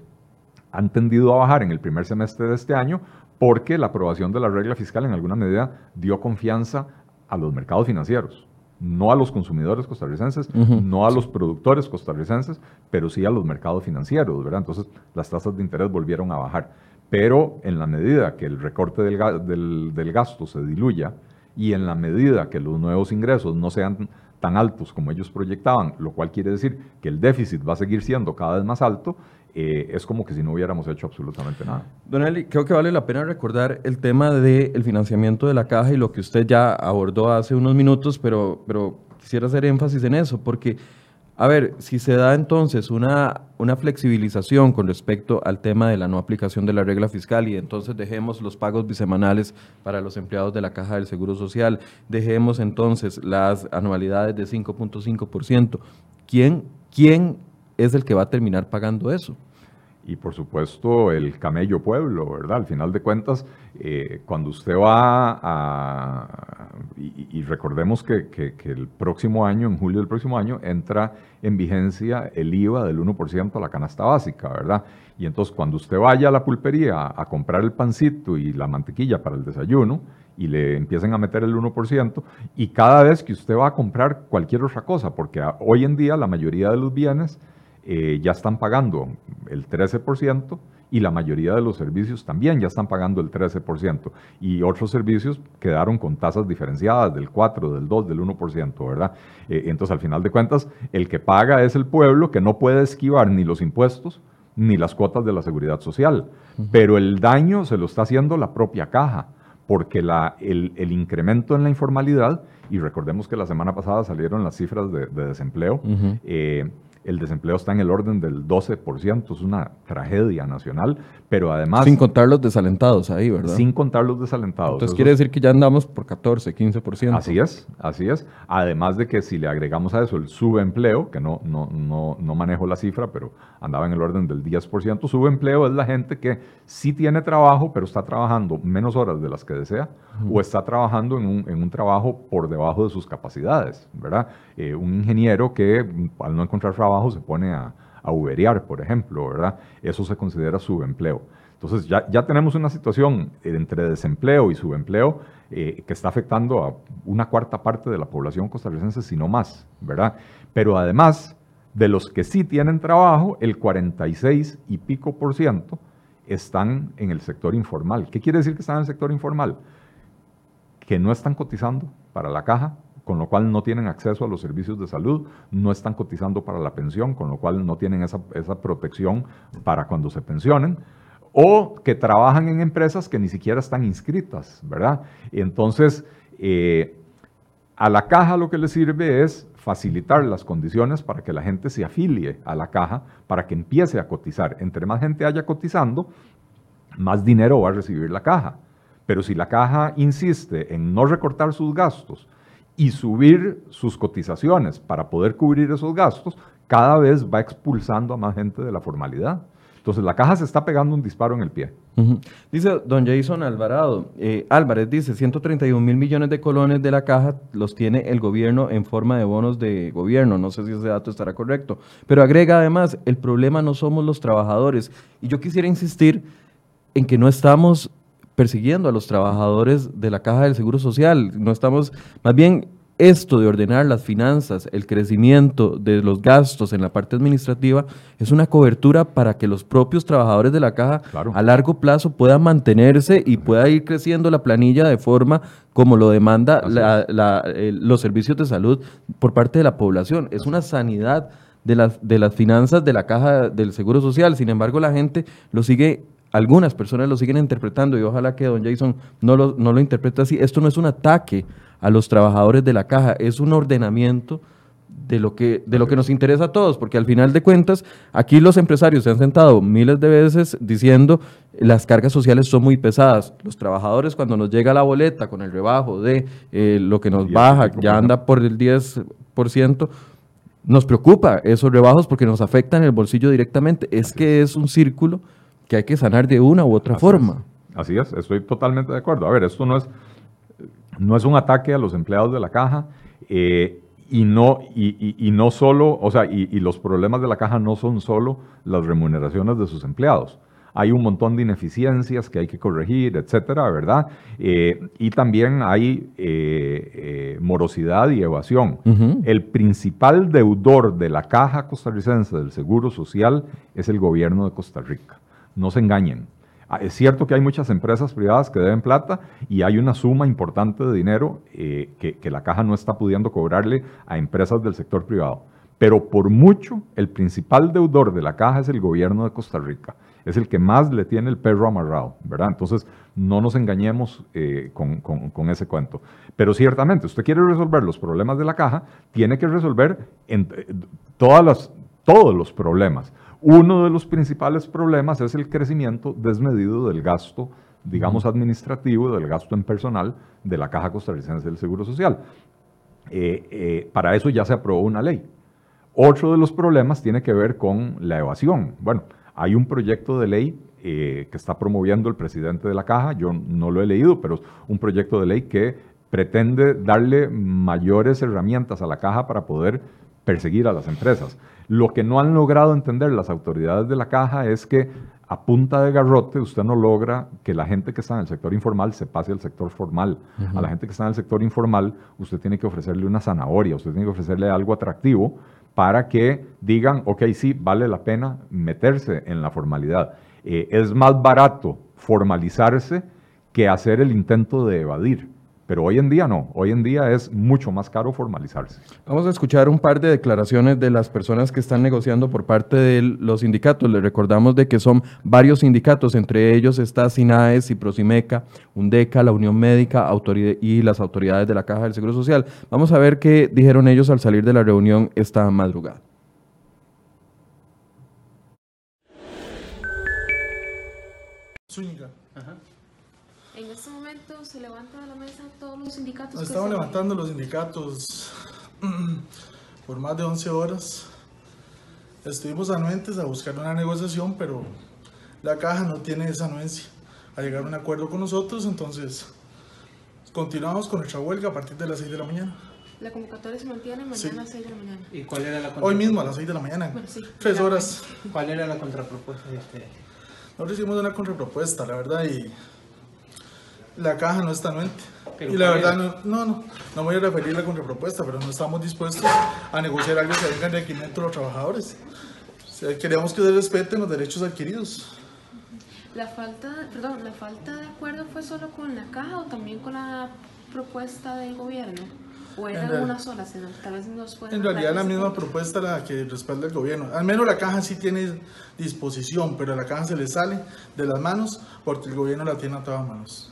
han tendido a bajar en el primer semestre de este año porque la aprobación de la regla fiscal en alguna medida dio confianza a los mercados financieros, no a los consumidores costarricenses, no a los productores costarricenses, pero sí a los mercados financieros, ¿verdad? Entonces las tasas de interés volvieron a bajar. Pero en la medida que el recorte del, del gasto se diluya y en la medida que los nuevos ingresos no sean tan altos como ellos proyectaban, lo cual quiere decir que el déficit va a seguir siendo cada vez más alto, eh, es como que si no hubiéramos hecho absolutamente nada. Don Eli, creo que vale la pena recordar el tema del financiamiento de la caja y lo que usted ya abordó hace unos minutos, pero, pero quisiera hacer énfasis en eso, porque, a ver, si se da entonces una, una flexibilización con respecto al tema de la no aplicación de la regla fiscal y entonces dejemos los pagos bisemanales para los empleados de la caja del Seguro Social, dejemos entonces las anualidades de 5.5%, ¿quién, quién es el que va a terminar pagando eso. Y por supuesto el camello pueblo, ¿verdad? Al final de cuentas, eh, cuando usted va a... Y, recordemos que, el próximo año, en julio del próximo año, entra en vigencia el IVA del 1% a la canasta básica, ¿verdad? Y entonces cuando usted vaya a la pulpería a comprar el pancito y la mantequilla para el desayuno, y le empiecen a meter el 1%, y cada vez que usted va a comprar cualquier otra cosa, porque hoy en día la mayoría de los bienes eh, ya están pagando el 13% y la mayoría de los servicios también ya están pagando el 13%. Y otros servicios quedaron con tasas diferenciadas del 4, del 2, del 1%, ¿verdad? Eh, entonces, al final de cuentas, el que paga es el pueblo que no puede esquivar ni los impuestos ni las cuotas de la seguridad social. Pero el daño se lo está haciendo la propia caja, porque la, el, incremento en la informalidad, y recordemos que la semana pasada salieron las cifras de, desempleo, el desempleo está en el orden del 12%, es una tragedia nacional, pero además... Sin contar los desalentados ahí, ¿verdad? Sin contar los desalentados. Entonces quiere decir que ya andamos por 14, 15%. Así es, así es. Además de que si le agregamos a eso el subempleo, que no, no, no, no manejo la cifra, pero andaba en el orden del 10%, subempleo es la gente que sí tiene trabajo, pero está trabajando menos horas de las que desea, o está trabajando en un, en un, trabajo por debajo de sus capacidades, ¿verdad? Eh, un ingeniero que al no encontrar trabajo, se pone a, a uberear, por ejemplo, ¿verdad? Eso se considera subempleo. Entonces ya, ya tenemos una situación entre desempleo y subempleo eh, que está afectando a una cuarta parte de la población costarricense, si no más, ¿verdad? Pero además, De los que sí tienen trabajo, el 46 y pico por ciento están en el sector informal. ¿Qué quiere decir que están en el sector informal? Que no están cotizando para la caja, con lo cual no tienen acceso a los servicios de salud, no están cotizando para la pensión, con lo cual no tienen esa, protección para cuando se pensionen, o que trabajan en empresas que ni siquiera están inscritas, ¿verdad? Entonces, eh, a la caja lo que le sirve es facilitar las condiciones para que la gente se afilie a la caja, para que empiece a cotizar. Entre más gente haya cotizando, más dinero va a recibir la caja. Pero si la caja insiste en no recortar sus gastos y subir sus cotizaciones para poder cubrir esos gastos, cada vez va expulsando a más gente de la formalidad. Entonces la caja se está pegando un disparo en el pie. Dice don Jason Alvarado, eh, Álvarez dice, 131 mil millones de colones de la caja los tiene el gobierno en forma de bonos de gobierno. No sé si ese dato estará correcto. Pero agrega además, el problema no somos los trabajadores. Y yo quisiera insistir en que no estamos persiguiendo a los trabajadores de la caja del Seguro Social. No estamos, más bien esto de ordenar las finanzas, el crecimiento de los gastos en la parte administrativa, es una cobertura para que los propios trabajadores de la caja a largo plazo puedan mantenerse y pueda ir creciendo la planilla de forma como lo demanda los servicios de salud por parte de la población. Es una sanidad de las, de las finanzas de la caja del Seguro Social. Sin embargo, la gente lo sigue algunas personas lo siguen interpretando y ojalá que don Jason no lo, no lo interprete así. Esto no es un ataque a los trabajadores de la caja, es un ordenamiento de lo que de lo que nos interesa a todos, porque al final de cuentas aquí los empresarios se han sentado miles de veces diciendo las cargas sociales son muy pesadas. Los trabajadores cuando nos llega la boleta con el rebajo de eh, lo que nos baja, ya anda por el 10%, nos preocupa esos rebajos porque nos afectan el bolsillo directamente. Es que es un círculo que hay que sanar de una u otra forma. Así es, estoy totalmente de acuerdo. A ver, esto no es no es un ataque a los empleados de la caja eh, y, no, y, no solo, o sea, y, los problemas de la caja no son solo las remuneraciones de sus empleados. Hay un montón de ineficiencias que hay que corregir, etcétera, ¿verdad? Eh, y también hay eh, morosidad y evasión. El principal deudor de la caja costarricense del Seguro Social es el gobierno de Costa Rica. No se engañen. Ah, es cierto que hay muchas empresas privadas que deben plata y hay una suma importante de dinero eh, que, la caja no está pudiendo cobrarle a empresas del sector privado. Pero por mucho, el principal deudor de la caja es el gobierno de Costa Rica. Es el que más le tiene el perro amarrado, ¿verdad? Entonces, no nos engañemos eh, con, ese cuento. Pero ciertamente, usted quiere resolver los problemas de la caja, tiene que resolver eh, todas todos los problemas. Uno de los principales problemas es el crecimiento desmedido del gasto, digamos, administrativo, del gasto en personal de la Caja Costarricense del Seguro Social. Eh, eh, para eso ya se aprobó una ley. Otro de los problemas tiene que ver con la evasión. Bueno, hay un proyecto de ley eh, que está promoviendo el presidente de la Caja, yo no lo he leído, pero es un proyecto de ley que pretende darle mayores herramientas a la Caja para poder perseguir a las empresas. Lo que no han logrado entender las autoridades de la caja es que a punta de garrote usted no logra que la gente que está en el sector informal se pase al sector formal. A la gente que está en el sector informal usted tiene que ofrecerle una zanahoria, usted tiene que ofrecerle algo atractivo para que digan, ok, sí, vale la pena meterse en la formalidad. Eh, es más barato formalizarse que hacer el intento de evadir. Pero hoy en día no, hoy en día es mucho más caro formalizarse. Vamos a escuchar un par de declaraciones de las personas que están negociando por parte de los sindicatos. Les recordamos de que son varios sindicatos, entre ellos está SINAES, Prosimeca, UNDECA, la Unión Médica y las autoridades de la Caja del Seguro Social. Vamos a ver qué dijeron ellos al salir de la reunión esta madrugada. Los sindicatos? Estamos levantando los sindicatos por más de 11 horas. Estuvimos anuentes a buscar una negociación, pero la caja no tiene esa anuencia a llegar a un acuerdo con nosotros, entonces continuamos con nuestra huelga a partir de las 6 de la mañana. La convocatoria se mantiene mañana a las 6 de la mañana. ¿Y cuál era la Hoy mismo a las 6 de la mañana. Bueno, sí. Tres horas. ¿Cuál era la contrapropuesta de este? Nosotros hicimos una contrapropuesta, la verdad, y La caja no está anuente. y la verdad, no, no, no, no voy a referir la contrapropuesta, pero no estamos dispuestos a negociar algo que venga en requerimiento de los trabajadores. O sea, queremos que se respeten los derechos adquiridos. La falta, perdón, la falta de acuerdo fue solo con la caja o también con la propuesta del gobierno. ¿O era En real- una sola? senador? Tal vez nos En realidad la misma punto. propuesta la que respalda el gobierno. Al menos la caja sí tiene disposición, pero a la caja se le sale de las manos porque el gobierno la tiene atada a manos.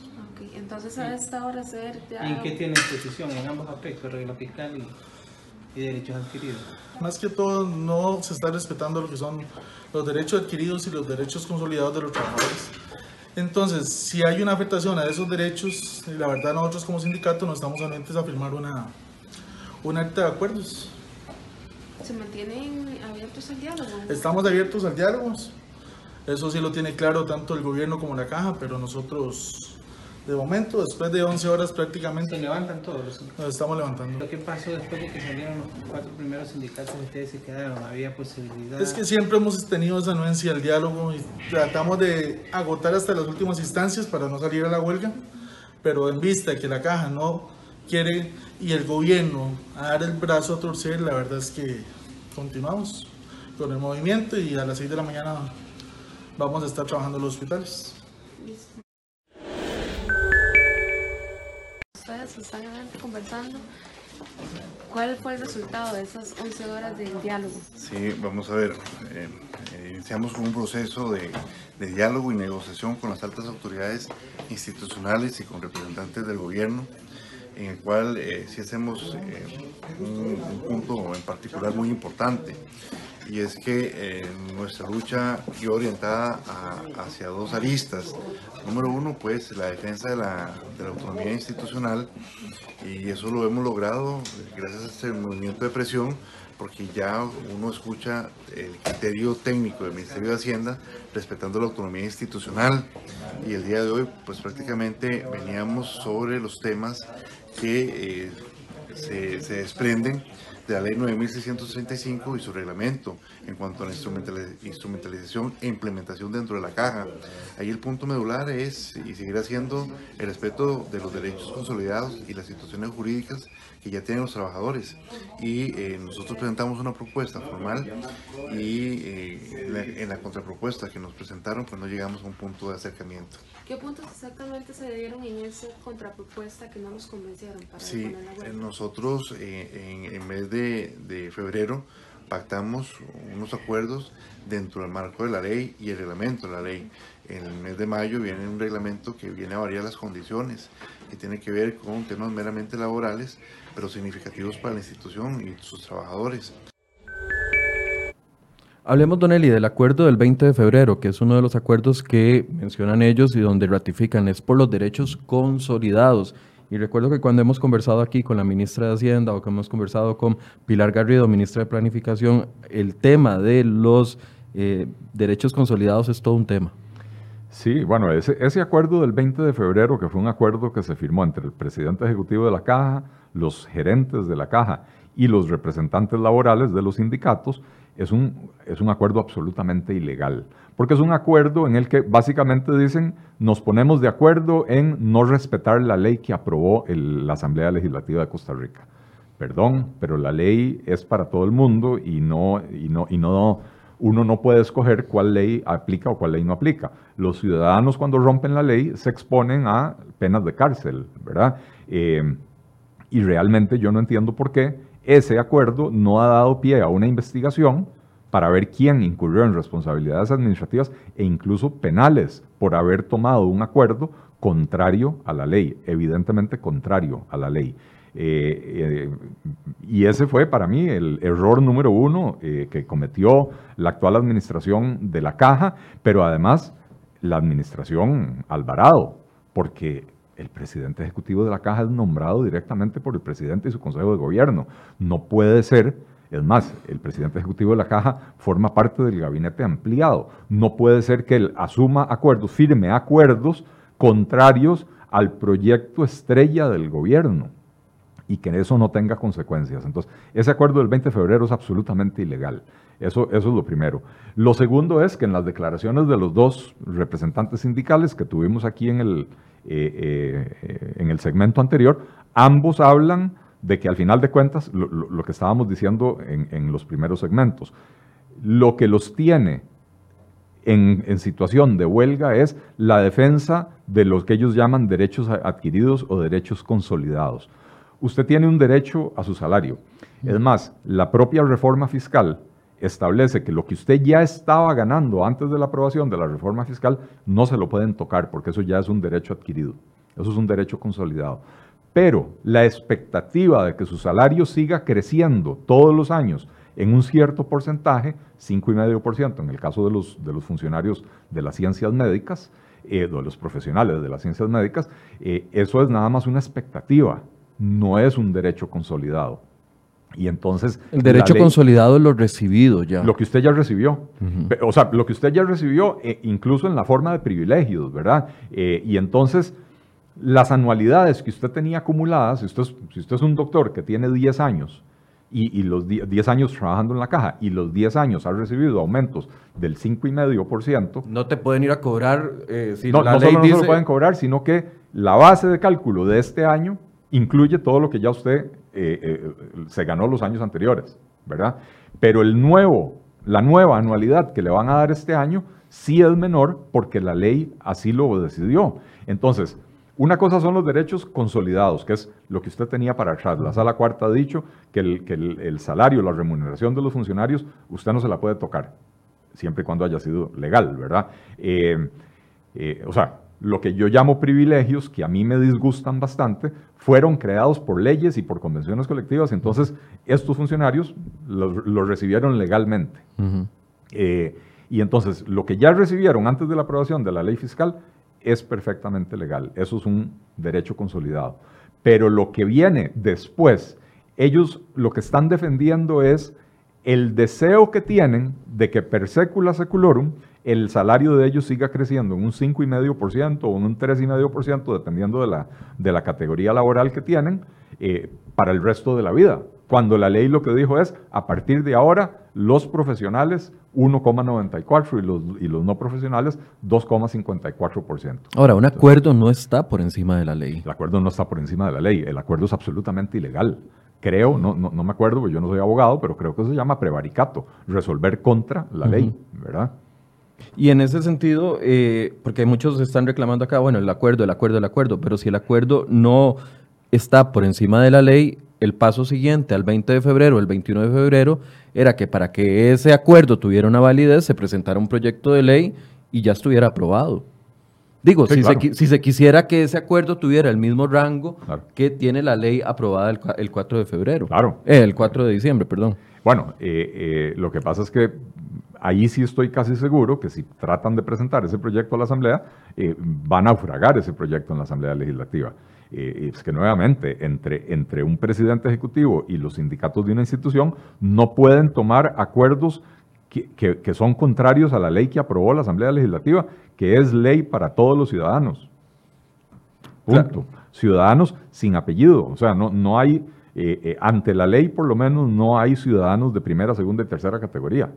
Entonces a esta hora ser ya... ¿Y en qué tiene posición en ambos aspectos, regla fiscal y, y derechos adquiridos? Más que todo no se está respetando lo que son los derechos adquiridos y los derechos consolidados de los trabajadores. Entonces, si hay una afectación a esos derechos, la verdad nosotros como sindicato no estamos anuentes a firmar una, un acta de acuerdos. ¿Se mantienen abiertos al diálogo? Estamos abiertos al diálogo. Eso sí lo tiene claro tanto el gobierno como la caja, pero nosotros, de momento, después de 11 horas Se prácticamente, levantan todos los nos estamos levantando. ¿Lo que pasó después de que salieron los cuatro primeros sindicatos ustedes se quedaron? ¿Había posibilidad? Es que siempre hemos tenido esa anuencia al diálogo y tratamos de agotar hasta las últimas instancias para no salir a la huelga, pero en vista de que la caja no quiere y el gobierno a dar el brazo a torcer, la verdad es que continuamos con el movimiento y a las 6 de la mañana vamos a estar trabajando en los hospitales. Adelante conversando. ¿Cuál fue el resultado de esas 11 horas de diálogo? Sí, vamos a ver. eh, eh, iniciamos un proceso de, diálogo y negociación con las altas autoridades institucionales y con representantes del gobierno, en el cual eh, sí hacemos eh, un punto en particular muy importante, y es que eh, nuestra lucha iba orientada hacia dos aristas. Número uno, pues la defensa de la, autonomía institucional, y eso lo hemos logrado gracias a este movimiento de presión, porque ya uno escucha el criterio técnico del Ministerio de Hacienda respetando la autonomía institucional y el día de hoy pues prácticamente veníamos sobre los temas que eh, se desprenden de la ley 9635 y su reglamento en cuanto a la instrumentali- instrumentalización e implementación dentro de la caja. Ahí el punto medular es y seguirá siendo el respeto de los derechos consolidados y las situaciones jurídicas que ya tienen los trabajadores. Y eh, nosotros presentamos una propuesta formal y eh, en, la, en la contrapropuesta que nos presentaron pues no llegamos a un punto de acercamiento. ¿Qué puntos exactamente se dieron en esa contrapropuesta que no nos convencieron para Sí, nosotros eh, en el mes de, de febrero pactamos unos acuerdos dentro del marco de la ley y el reglamento de la ley. En el mes de mayo viene un reglamento que viene a variar las condiciones, que tiene que ver con temas meramente laborales, pero significativos para la institución y sus trabajadores. Hablemos, Don Eli, del acuerdo del 20 de febrero, que es uno de los acuerdos que mencionan ellos y donde ratifican, es por los derechos consolidados. Y recuerdo que cuando hemos conversado aquí con la ministra de Hacienda o que hemos conversado con Pilar Garrido, ministra de Planificación, el tema de los eh, derechos consolidados es todo un tema. Sí, bueno, ese, ese acuerdo del 20 de febrero, que fue un acuerdo que se firmó entre el presidente ejecutivo de la Caja, los gerentes de la Caja y los representantes laborales de los sindicatos, es un, es un acuerdo absolutamente ilegal, porque es un acuerdo en el que básicamente dicen nos ponemos de acuerdo en no respetar la ley que aprobó el- la Asamblea Legislativa de Costa Rica. Perdón, pero la ley es para todo el mundo y no, y no, y no, uno no puede escoger cuál ley aplica o cuál ley no aplica. Los ciudadanos cuando rompen la ley se exponen a penas de cárcel, ¿verdad? Eh, y realmente yo no entiendo por qué ese acuerdo no ha dado pie a una investigación para ver quién incurrió en responsabilidades administrativas e incluso penales por haber tomado un acuerdo contrario a la ley, evidentemente contrario a la ley. Eh, eh, y ese fue para mí el error número uno eh, que cometió la actual administración de la caja, pero además la administración Alvarado, porque el presidente ejecutivo de la caja es nombrado directamente por el presidente y su consejo de gobierno. No puede ser, es más, el presidente ejecutivo de la caja forma parte del gabinete ampliado. No puede ser que él asuma acuerdos, firme acuerdos contrarios al proyecto estrella del gobierno y que eso no tenga consecuencias. Entonces, ese acuerdo del 20 de febrero es absolutamente ilegal. Eso, eso es lo primero. Lo segundo es que en las declaraciones de los dos representantes sindicales que tuvimos aquí en el, eh, eh, en el segmento anterior, ambos hablan de que al final de cuentas, lo, que estábamos diciendo en, los primeros segmentos, lo que los tiene en, en, situación de huelga es la defensa de lo que ellos llaman derechos adquiridos o derechos consolidados. Usted tiene un derecho a su salario. Es más, la propia reforma fiscal establece que lo que usted ya estaba ganando antes de la aprobación de la reforma fiscal no se lo pueden tocar porque eso ya es un derecho adquirido. Eso es un derecho consolidado. Pero la expectativa de que su salario siga creciendo todos los años en un cierto porcentaje, 5,5% en el caso de los, de los funcionarios de las ciencias médicas, eh, de los profesionales de las ciencias médicas, eh, eso es nada más una expectativa, no es un derecho consolidado. Y entonces... El derecho consolidado es lo recibido ya. Lo que usted ya recibió. O sea, lo que usted ya recibió, eh, incluso en la forma de privilegios, ¿verdad? y entonces las anualidades que usted tenía acumuladas, si usted, es, si usted es un doctor que tiene 10 años y, los 10 años trabajando en la caja y los 10 años ha recibido aumentos del 5,5%. No te pueden ir a cobrar eh, si no, la no ley solo no se lo pueden cobrar, sino que la base de cálculo de este año incluye todo lo que ya usted eh, eh, se ganó los años anteriores, ¿verdad? Pero el nuevo, la nueva anualidad que le van a dar este año sí es menor porque la ley así lo decidió. Entonces, una cosa son los derechos consolidados, que es lo que usted tenía para atrás. La sala cuarta ha dicho que el, salario, la remuneración de los funcionarios, usted no se la puede tocar, siempre y cuando haya sido legal, ¿verdad? Eh, eh, o sea, lo que yo llamo privilegios, que a mí me disgustan bastante, fueron creados por leyes y por convenciones colectivas, entonces estos funcionarios los, recibieron legalmente. Eh, y entonces lo que ya recibieron antes de la aprobación de la ley fiscal es perfectamente legal. Eso es un derecho consolidado. Pero lo que viene después, ellos lo que están defendiendo es el deseo que tienen de que per secula seculorum el salario de ellos siga creciendo en un 5,5% o en un 3,5%, dependiendo de la, de la categoría laboral que tienen, eh, para el resto de la vida. Cuando la ley lo que dijo es, a partir de ahora, los profesionales 1,94 y los, y los no profesionales 2,54%. Ahora, un acuerdo no está por encima de la ley. El acuerdo no está por encima de la ley, el acuerdo es absolutamente ilegal. Creo, no, no, no me acuerdo, porque yo no soy abogado, pero creo que se llama prevaricato, resolver contra la ley, ¿verdad? Y en ese sentido, eh, porque muchos están reclamando acá, bueno, el acuerdo, el acuerdo, el acuerdo, pero si el acuerdo no está por encima de la ley, el paso siguiente al 20 de febrero, el 21 de febrero, era que para que ese acuerdo tuviera una validez se presentara un proyecto de ley y ya estuviera aprobado. Digo, si, se, quisiera que ese acuerdo tuviera el mismo rango que tiene la ley aprobada el, 4 de febrero. Claro. Eh, el 4 de diciembre, perdón. Bueno, eh, eh, lo que pasa es que ahí sí estoy casi seguro que si tratan de presentar ese proyecto a la Asamblea, van a naufragar ese proyecto en la Asamblea Legislativa. Eh, es que nuevamente, entre, entre un presidente ejecutivo y los sindicatos de una institución, no pueden tomar acuerdos que, que, son contrarios a la ley que aprobó la Asamblea Legislativa, que es ley para todos los ciudadanos. Punto. Ciudadanos sin apellido. O sea, no, no hay, eh, eh, ante la ley por lo menos, no hay ciudadanos de primera, segunda y tercera categoría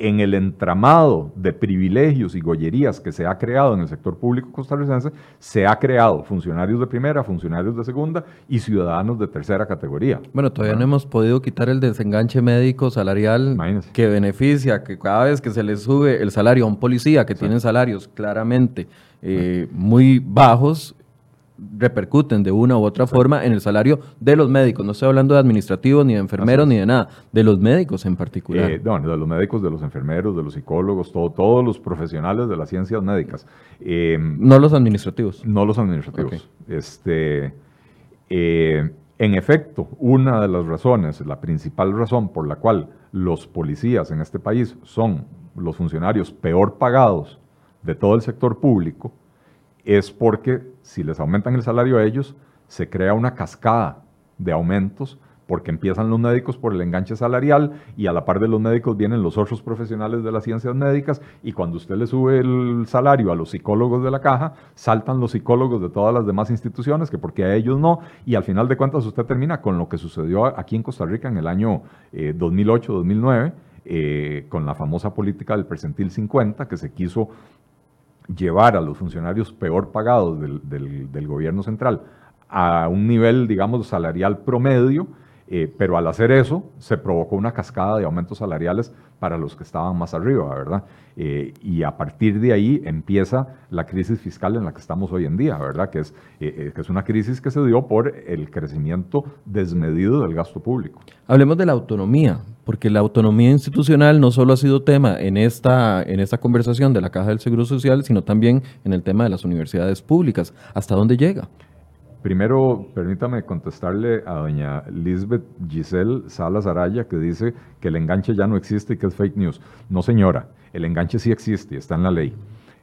en el entramado de privilegios y gollerías que se ha creado en el sector público costarricense, se ha creado funcionarios de primera, funcionarios de segunda y ciudadanos de tercera categoría. Bueno, todavía no hemos podido quitar el desenganche médico salarial que beneficia, que cada vez que se le sube el salario a un policía que tiene salarios claramente eh, muy bajos, repercuten de una u otra forma en el salario de los médicos. No estoy hablando de administrativos, ni de enfermeros, ni de nada, de los médicos en particular. Eh, no, de los médicos, de los enfermeros, de los psicólogos, todo, todos los profesionales de las ciencias médicas. Eh, no los administrativos. No los administrativos. Este, eh, en efecto, una de las razones, la principal razón por la cual los policías en este país son los funcionarios peor pagados de todo el sector público, es porque si les aumentan el salario a ellos, se crea una cascada de aumentos porque empiezan los médicos por el enganche salarial y a la par de los médicos vienen los otros profesionales de las ciencias médicas y cuando usted le sube el salario a los psicólogos de la caja, saltan los psicólogos de todas las demás instituciones, que porque a ellos no, y al final de cuentas usted termina con lo que sucedió aquí en Costa Rica en el año 2008-2009, eh, eh, con la famosa política del percentil 50, que se quiso llevar a los funcionarios peor pagados del, gobierno central a un nivel, digamos, salarial promedio, eh, pero al hacer eso se provocó una cascada de aumentos salariales para los que estaban más arriba, ¿verdad? Eh, y a partir de ahí empieza la crisis fiscal en la que estamos hoy en día, ¿verdad? Que es, que es una crisis que se dio por el crecimiento desmedido del gasto público. Hablemos de la autonomía, porque la autonomía institucional no solo ha sido tema en esta, en esta conversación de la Caja del Seguro Social, sino también en el tema de las universidades públicas. ¿Hasta dónde llega? Primero, permítame contestarle a doña Lisbeth Giselle Salas Araya, que dice que el enganche ya no existe y que es fake news. No, señora, el enganche sí existe, está en la ley.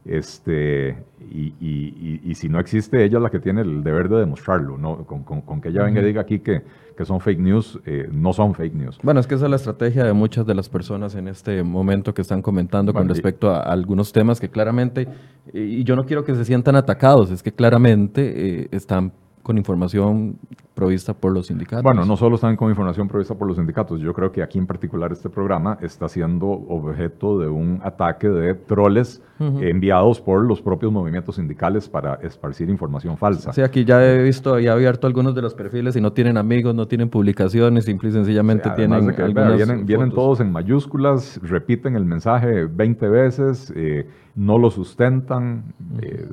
Este, y, si no existe, ella es la que tiene el deber de demostrarlo. ¿no? Con, que ella venga y diga aquí que, que son fake news, eh, no son fake news. Bueno, es que esa es la estrategia de muchas de las personas en este momento que están comentando con respecto a, algunos temas que claramente, y yo no quiero que se sientan atacados, es que claramente eh, están con información provista por los sindicatos. Bueno, no solo están con información provista por los sindicatos, yo creo que aquí en particular este programa está siendo objeto de un ataque de troles enviados por los propios movimientos sindicales para esparcir información falsa. Sí, aquí ya he visto y abierto algunos de los perfiles y no tienen amigos, no tienen publicaciones, simple y sencillamente tienen... vienen, vienen, todos en mayúsculas, repiten el mensaje 20 veces, eh, no lo sustentan, eh,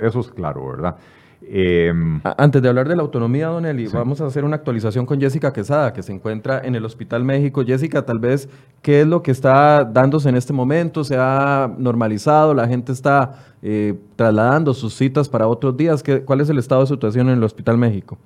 eso es claro, ¿verdad? Em, antes de hablar de la autonomía, Don Eli, vamos a hacer una actualización con Jessica Quesada, que se encuentra en el Hospital México. Jessica, tal vez, ¿qué es lo que está dándose en este momento? ¿Se ha normalizado? ¿La gente está eh, trasladando sus citas para otros días? ¿Qué, ¿Cuál es el estado de situación en el Hospital México?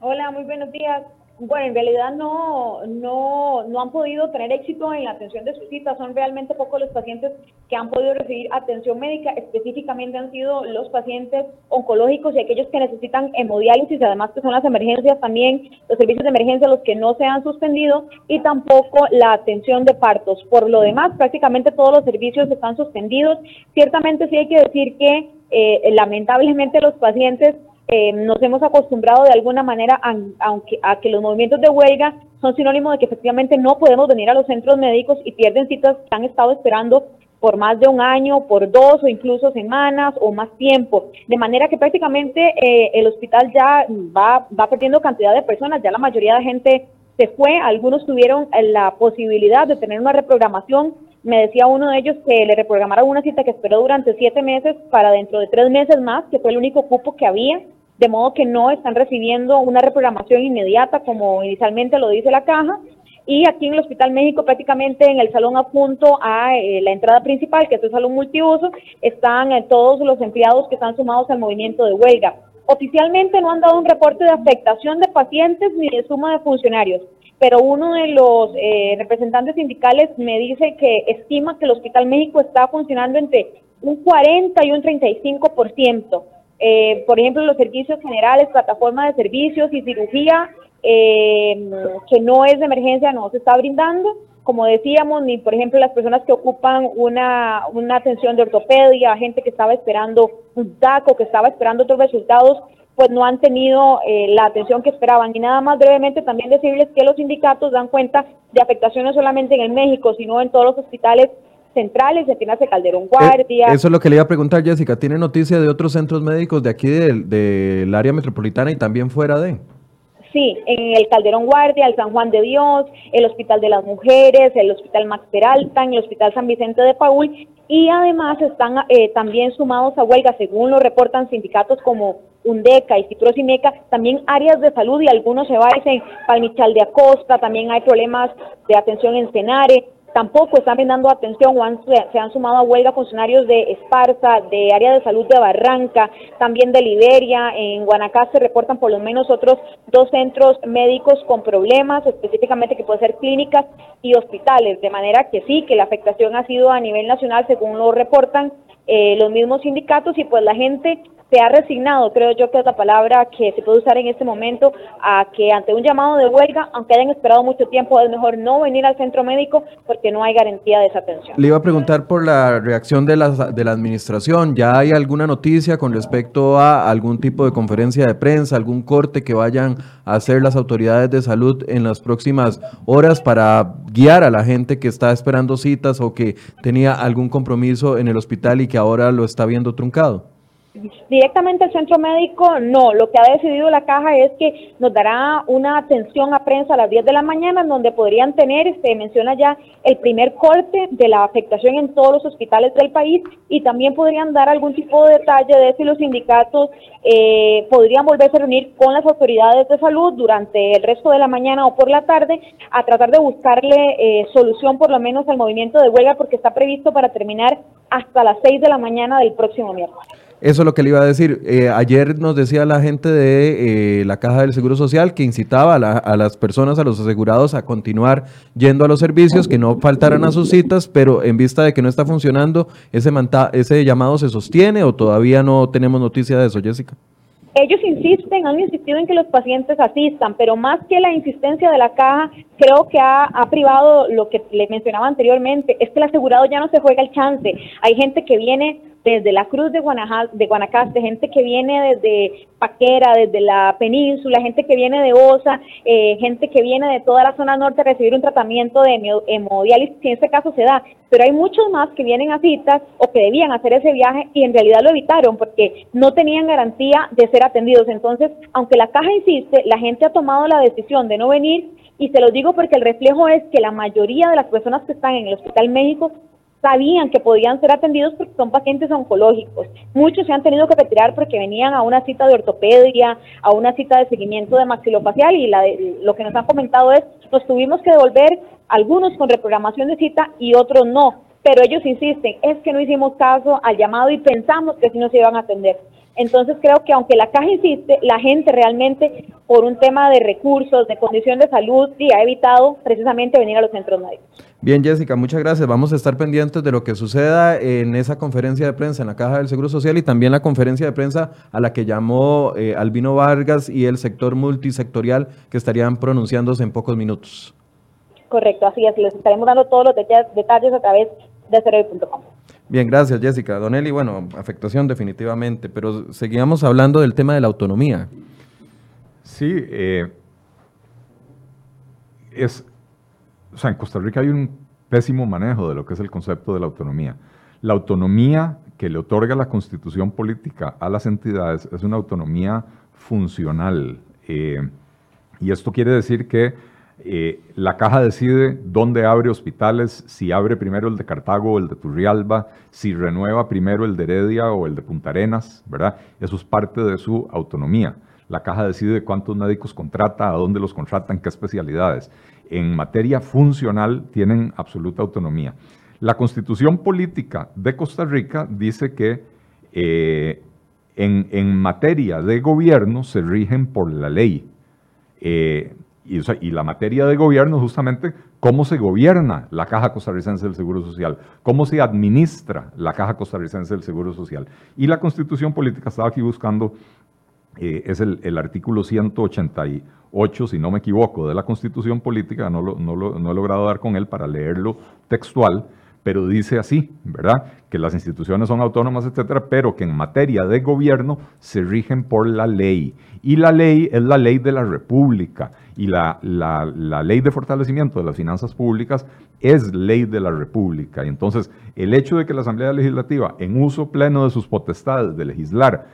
Hola, muy buenos días. Bueno, en realidad no, no, no han podido tener éxito en la atención de sus citas. Son realmente pocos los pacientes que han podido recibir atención médica. Específicamente han sido los pacientes oncológicos y aquellos que necesitan hemodiálisis, además que son las emergencias también, los servicios de emergencia los que no se han suspendido y tampoco la atención de partos. Por lo demás, prácticamente todos los servicios están suspendidos. Ciertamente sí hay que decir que eh, lamentablemente los pacientes eh, nos hemos acostumbrado de alguna manera a, aunque, a que los movimientos de huelga son sinónimo de que efectivamente no podemos venir a los centros médicos y pierden citas que han estado esperando por más de un año, por dos o incluso semanas o más tiempo. De manera que prácticamente eh, el hospital ya va, va perdiendo cantidad de personas, ya la mayoría de gente se fue, algunos tuvieron la posibilidad de tener una reprogramación. Me decía uno de ellos que le reprogramaron una cita que esperó durante siete meses para dentro de tres meses más, que fue el único cupo que había de modo que no están recibiendo una reprogramación inmediata como inicialmente lo dice la caja. Y aquí en el Hospital México, prácticamente en el salón adjunto a eh, la entrada principal, que es el salón multiuso, están eh, todos los empleados que están sumados al movimiento de huelga. Oficialmente no han dado un reporte de afectación de pacientes ni de suma de funcionarios, pero uno de los eh, representantes sindicales me dice que estima que el Hospital México está funcionando entre un 40 y un 35%. Eh, por ejemplo, los servicios generales, plataforma de servicios y cirugía, eh, que no es de emergencia, no se está brindando. Como decíamos, ni por ejemplo las personas que ocupan una, una atención de ortopedia, gente que estaba esperando un DACO, que estaba esperando otros resultados, pues no han tenido eh, la atención que esperaban. Y nada más brevemente también decirles que los sindicatos dan cuenta de afectaciones solamente en el México, sino en todos los hospitales centrales, hace Calderón Guardia. eso es lo que le iba a preguntar, Jessica. ¿Tiene noticia de otros centros médicos de aquí del, área metropolitana y también fuera de? Sí, en el Calderón Guardia, el San Juan de Dios, el Hospital de las Mujeres, el Hospital Max Peralta, el Hospital San Vicente de Paul y además están eh, también sumados a huelga, según lo reportan sindicatos como UNDECA y Ciprosimeca, también áreas de salud y algunos se en Palmichal de Acosta, también hay problemas de atención en Cenare, tampoco están brindando atención o se han sumado a huelga funcionarios de Esparza, de área de salud de Barranca, también de Liberia, en Guanacaste reportan por lo menos otros dos centros médicos con problemas, específicamente que pueden ser clínicas y hospitales, de manera que sí, que la afectación ha sido a nivel nacional según lo reportan eh, los mismos sindicatos y pues la gente se ha resignado, creo yo que es la palabra que se puede usar en este momento, a que ante un llamado de huelga, aunque hayan esperado mucho tiempo, es mejor no venir al centro médico porque no hay garantía de esa atención. Le iba a preguntar por la reacción de la, de la administración. ¿Ya hay alguna noticia con respecto a algún tipo de conferencia de prensa, algún corte que vayan a hacer las autoridades de salud en las próximas horas para guiar a la gente que está esperando citas o que tenía algún compromiso en el hospital y que ahora lo está viendo truncado? Directamente el centro médico, no. Lo que ha decidido la caja es que nos dará una atención a prensa a las 10 de la mañana, donde podrían tener, se este, menciona ya, el primer corte de la afectación en todos los hospitales del país y también podrían dar algún tipo de detalle de si los sindicatos eh, podrían volverse a reunir con las autoridades de salud durante el resto de la mañana o por la tarde a tratar de buscarle eh, solución por lo menos al movimiento de huelga porque está previsto para terminar hasta las 6 de la mañana del próximo miércoles. Eso es lo que le iba a decir. Eh, ayer nos decía la gente de eh, la Caja del Seguro Social que incitaba a, las personas, a los asegurados, a continuar yendo a los servicios, que no faltaran a sus citas, pero en vista de que no está funcionando, ese, ese llamado se sostiene o todavía no tenemos noticia de eso, Jessica. Ellos insisten, han insistido en que los pacientes asistan, pero más que la insistencia de la caja, creo que ha, ha, privado lo que le mencionaba anteriormente, es que el asegurado ya no se juega el chance. Hay gente que viene desde la Cruz de, de Guanacaste, gente que viene desde Paquera, desde la península, gente que viene de Osa, eh, gente que viene de toda la zona norte a recibir un tratamiento de hemodiálisis, si en este caso se da. Pero hay muchos más que vienen a citas o que debían hacer ese viaje y en realidad lo evitaron porque no tenían garantía de ser atendidos. Entonces, aunque la caja insiste, la gente ha tomado la decisión de no venir y se lo digo porque el reflejo es que la mayoría de las personas que están en el Hospital México sabían que podían ser atendidos porque son pacientes oncológicos. Muchos se han tenido que retirar porque venían a una cita de ortopedia, a una cita de seguimiento de maxilofacial y la lo que nos han comentado es, nos tuvimos que devolver algunos con reprogramación de cita y otros no. Pero ellos insisten, es que no hicimos caso al llamado y pensamos que sí nos iban a atender. Entonces creo que aunque la caja insiste, la gente realmente por un tema de recursos, de condición de salud, sí ha evitado precisamente venir a los centros médicos. Bien, Jessica, muchas gracias. Vamos a estar pendientes de lo que suceda en esa conferencia de prensa en la Caja del Seguro Social y también la conferencia de prensa a la que llamó eh, Albino Vargas y el sector multisectorial que estarían pronunciándose en pocos minutos. Correcto, así es. Les estaremos dando todos los detalles a través de cerebi.com. Bien, gracias Jessica. Don Eli, bueno, afectación definitivamente, pero seguíamos hablando del tema de la autonomía. Sí, eh, es, o sea, en Costa Rica hay un pésimo manejo de lo que es el concepto de la autonomía. La autonomía que le otorga la constitución política a las entidades es una autonomía funcional. Eh, y esto quiere decir que eh, la caja decide dónde abre hospitales, si abre primero el de Cartago o el de Turrialba, si renueva primero el de Heredia o el de Punta Arenas, ¿verdad? Eso es parte de su autonomía. La caja decide cuántos médicos contrata, a dónde los contratan, qué especialidades en materia funcional tienen absoluta autonomía. La constitución política de Costa Rica dice que eh, en, materia de gobierno se rigen por la ley. Eh, y, la materia de gobierno justamente cómo se gobierna la Caja Costarricense del Seguro Social, cómo se administra la Caja Costarricense del Seguro Social. Y la constitución política, estaba aquí buscando, eh, es el, el artículo 188 8, si no me equivoco, de la Constitución Política, no, lo, no, lo, no he logrado dar con él para leerlo textual, pero dice así, ¿verdad? Que las instituciones son autónomas, etcétera, pero que en materia de gobierno se rigen por la ley. Y la ley es la ley de la República. Y la, la, la, ley de fortalecimiento de las finanzas públicas es ley de la República. Y entonces, el hecho de que la Asamblea Legislativa, en uso pleno de sus potestades de legislar,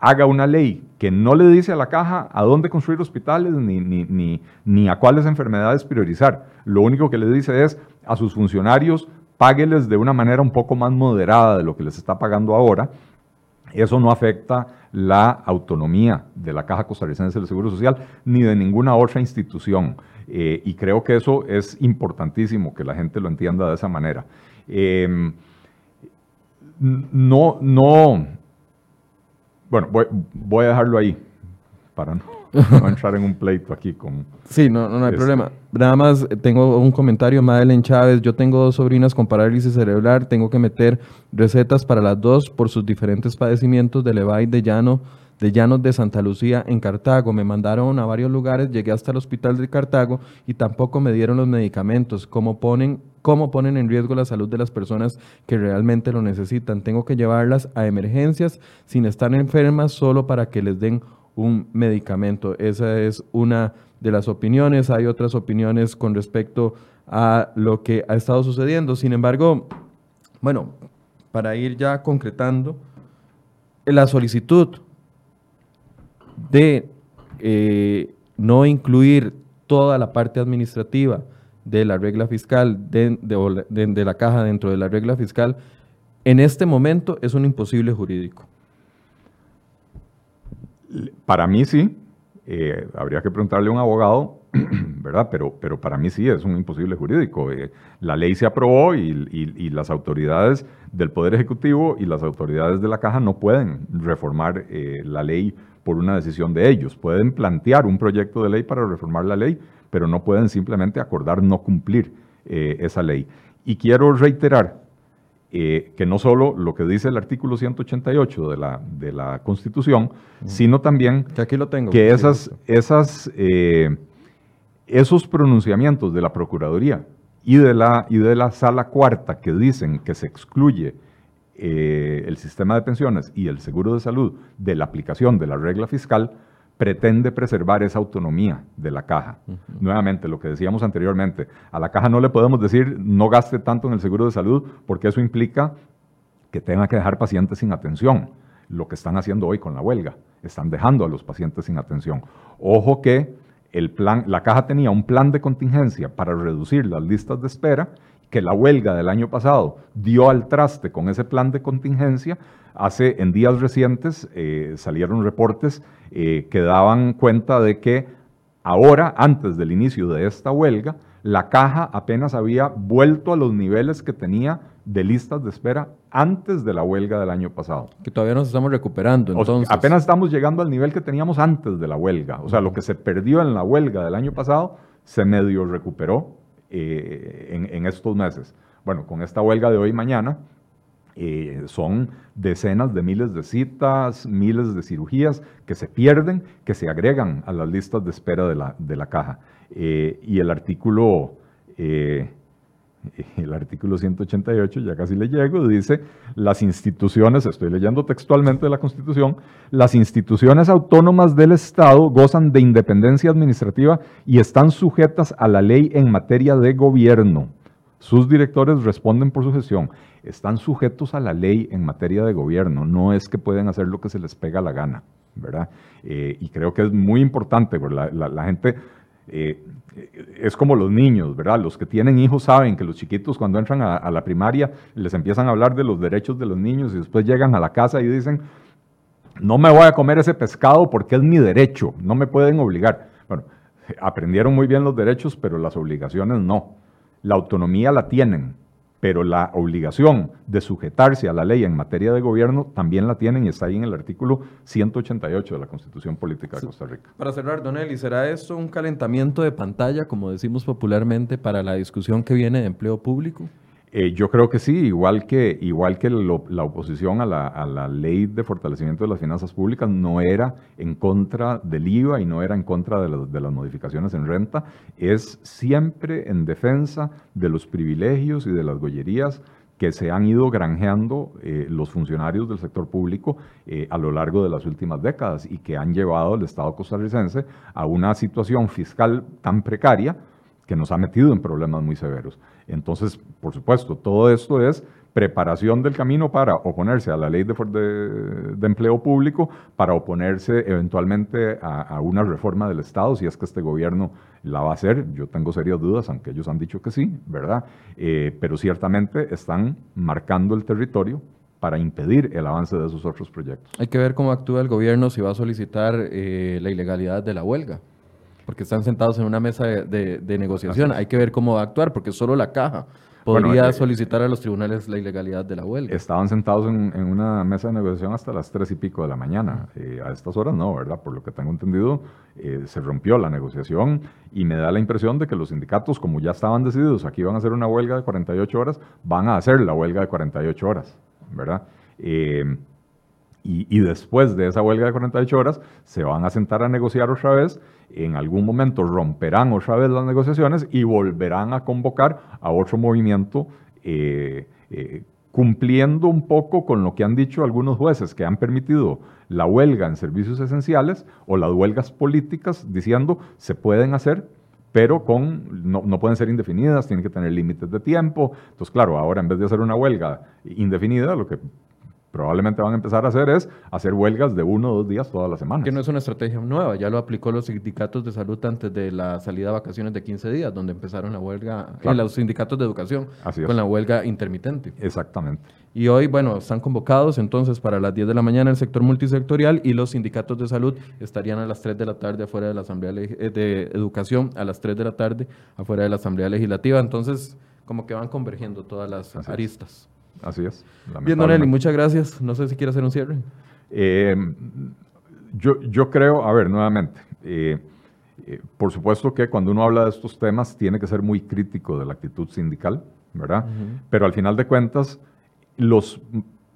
haga una ley que no le dice a la caja a dónde construir hospitales ni, ni, ni, a cuáles enfermedades priorizar. Lo único que le dice es a sus funcionarios, págueles de una manera un poco más moderada de lo que les está pagando ahora. Eso no afecta la autonomía de la Caja Costarricense del Seguro Social ni de ninguna otra institución. Eh, y creo que eso es importantísimo que la gente lo entienda de esa manera. Em, no, no, bueno, voy, a dejarlo ahí para no, no entrar en un pleito aquí con... Sí, no, no, hay Este. problema. Nada más eh, tengo un comentario, Madeleine Chávez. Yo tengo dos sobrinas con parálisis cerebral. Tengo que meter recetas para las dos por sus diferentes padecimientos de Levay, de Llano, de Llanos de Santa Lucía en Cartago. Me mandaron a varios lugares, llegué hasta el hospital de Cartago y tampoco me dieron los medicamentos. ¿Cómo ponen, cómo ponen en riesgo la salud de las personas que realmente lo necesitan? Tengo que llevarlas a emergencias sin estar enfermas solo para que les den un medicamento. Esa es una de las opiniones. Hay otras opiniones con respecto a lo que ha estado sucediendo. Sin embargo, bueno, para ir ya concretando, la solicitud de eh, no incluir toda la parte administrativa de la regla fiscal, de, de- la- caja dentro de la regla fiscal, en este momento es un imposible jurídico. Para mí sí, eh, habría que preguntarle a un abogado, ¿verdad? Pero, pero para mí sí es un imposible jurídico. Eh, la ley se aprobó y, y- y las autoridades del Poder Ejecutivo y las autoridades de la Caja no pueden reformar eh, la ley por una decisión de ellos. Pueden plantear un proyecto de ley para reformar la ley, pero no pueden simplemente acordar no cumplir eh, esa ley. Y quiero reiterar eh, que no solo lo que dice el artículo 188 de la, de la Constitución, sino también Que aquí lo tengo. que esas, esas, eh, esos pronunciamientos de la Procuraduría y de la, y de la Sala Cuarta que dicen que se excluye el sistema de pensiones y el seguro de salud de la aplicación de la regla fiscal, pretende preservar esa autonomía de la caja. Nuevamente, lo que decíamos anteriormente, a la caja no le podemos decir no gaste tanto en el seguro de salud porque eso implica que tenga que dejar pacientes sin atención. Lo que están haciendo hoy con la huelga, están dejando a los pacientes sin atención. Ojo que el plan, la caja tenía un plan de contingencia para reducir las listas de espera, que la huelga del año pasado dio al traste con ese plan de contingencia. Hace en días recientes eh, salieron reportes eh, que daban cuenta de que Ahora, antes del inicio de esta huelga, la caja apenas había vuelto a los niveles que tenía de listas de espera antes de la huelga del año pasado. Que todavía nos estamos recuperando. O sea, Entonces, apenas estamos llegando al nivel que teníamos antes de la huelga. O sea, lo que se perdió en la huelga del año pasado se medio recuperó eh, en, en estos meses. Bueno, con esta huelga de hoy y mañana, eh, son decenas de miles de citas, miles de cirugías que se pierden, que se agregan a las listas de espera de la, de la caja. Eh, y el artículo, eh, el artículo 188, ya casi le llego, dice, las instituciones, estoy leyendo textualmente de la Constitución, las instituciones autónomas del Estado gozan de independencia administrativa y están sujetas a la ley en materia de gobierno. Sus directores responden por su gestión. Están sujetos a la ley en materia de gobierno. No es que pueden hacer lo que se les pega la gana, ¿verdad? Eh, y creo que es muy importante. La, la- gente eh, es como los niños, ¿verdad? Los que tienen hijos saben que los chiquitos cuando entran a, a la primaria les empiezan a hablar de los derechos de los niños y después llegan a la casa y dicen, no me voy a comer ese pescado porque es mi derecho, no me pueden obligar. Bueno, aprendieron muy bien los derechos, pero las obligaciones no. La autonomía la tienen, pero la obligación de sujetarse a la ley en materia de gobierno también la tienen y está ahí en el artículo 188 de la Constitución Política de Costa Rica. Para cerrar, Don Eli, ¿será esto un calentamiento de pantalla, como decimos popularmente, para la discusión que viene de empleo público? Eh, yo creo que sí, igual que, igual que la oposición a la, a la ley de fortalecimiento de las finanzas públicas no era en contra del IVA y no era en contra de las modificaciones en renta, es siempre en defensa de los privilegios y de las gollerías que se han ido granjeando eh, los funcionarios del sector público eh, a lo largo de las últimas décadas y que han llevado al Estado costarricense a una situación fiscal tan precaria que nos ha metido en problemas muy severos. Entonces, por supuesto, todo esto es preparación del camino para oponerse a la ley de, de- empleo público, para oponerse eventualmente a, a una reforma del Estado, si es que este gobierno la va a hacer. Yo tengo serias dudas, aunque ellos han dicho que sí, ¿verdad? Eh, pero ciertamente están marcando el territorio para impedir el avance de esos otros proyectos. Hay que ver cómo actúa el gobierno si va a solicitar eh, la ilegalidad de la huelga, porque están sentados en una mesa de, de- de negociación. Hay que ver cómo va a actuar, porque solo la caja podría Bueno, eh, solicitar a los tribunales la ilegalidad de la huelga. Estaban sentados en, en una mesa de negociación hasta las tres y pico de la mañana. Eh, a estas horas no, ¿verdad? Por lo que tengo entendido, eh, se rompió la negociación y me da la impresión de que los sindicatos, como ya estaban decididos, aquí van a hacer una huelga de 48 horas, van a hacer la huelga de 48 horas, ¿verdad? Y, y después de esa huelga de 48 horas, se van a sentar a negociar otra vez. En algún momento romperán otra vez las negociaciones y volverán a convocar a otro movimiento, eh, eh, cumpliendo un poco con lo que han dicho algunos jueces que han permitido la huelga en servicios esenciales o las huelgas políticas, diciendo se pueden hacer, pero con, no, no pueden ser indefinidas, tienen que tener límites de tiempo. Entonces, claro, ahora en vez de hacer una huelga indefinida, lo que probablemente van a empezar a hacer es hacer huelgas de uno o dos días todas las semanas. Que no es una estrategia nueva, ya lo aplicó los sindicatos de salud antes de la salida a vacaciones de 15 días, donde empezaron la huelga, Claro. en los sindicatos de educación, Así con la huelga intermitente. Exactamente. Y hoy, bueno, están convocados entonces para las 10 de la mañana el sector multisectorial y los sindicatos de salud estarían a las 3 de la tarde afuera de la Asamblea eh, de Educación, a las 3 de la tarde afuera de la Asamblea Legislativa. Entonces, como que van convergiendo todas las Así es. Así es. Bien, Don Eli, lamentablemente. muchas gracias. No sé si quiere hacer un cierre. Eh, yo, yo creo, a ver, nuevamente, eh, eh, por supuesto que cuando uno habla de estos temas tiene que ser muy crítico de la actitud sindical, ¿verdad? Pero al final de cuentas, los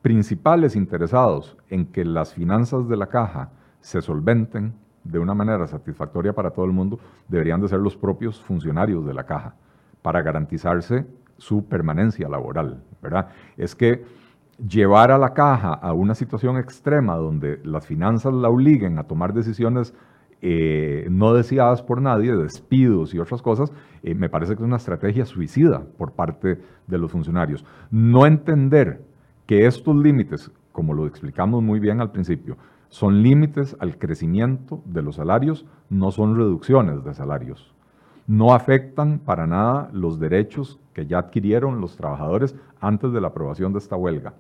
principales interesados en que las finanzas de la caja se solventen de una manera satisfactoria para todo el mundo deberían de ser los propios funcionarios de la caja para garantizarse su permanencia laboral, ¿verdad? Es que llevar a la caja a una situación extrema donde las finanzas la obliguen a tomar decisiones eh, no deseadas por nadie, despidos y otras cosas, eh, me parece que es una estrategia suicida por parte de los funcionarios. No entender que estos límites, como lo explicamos muy bien al principio, son límites al crecimiento de los salarios, no son reducciones de salarios no afectan para nada los derechos que ya adquirieron los trabajadores antes de la aprobación de esta huelga.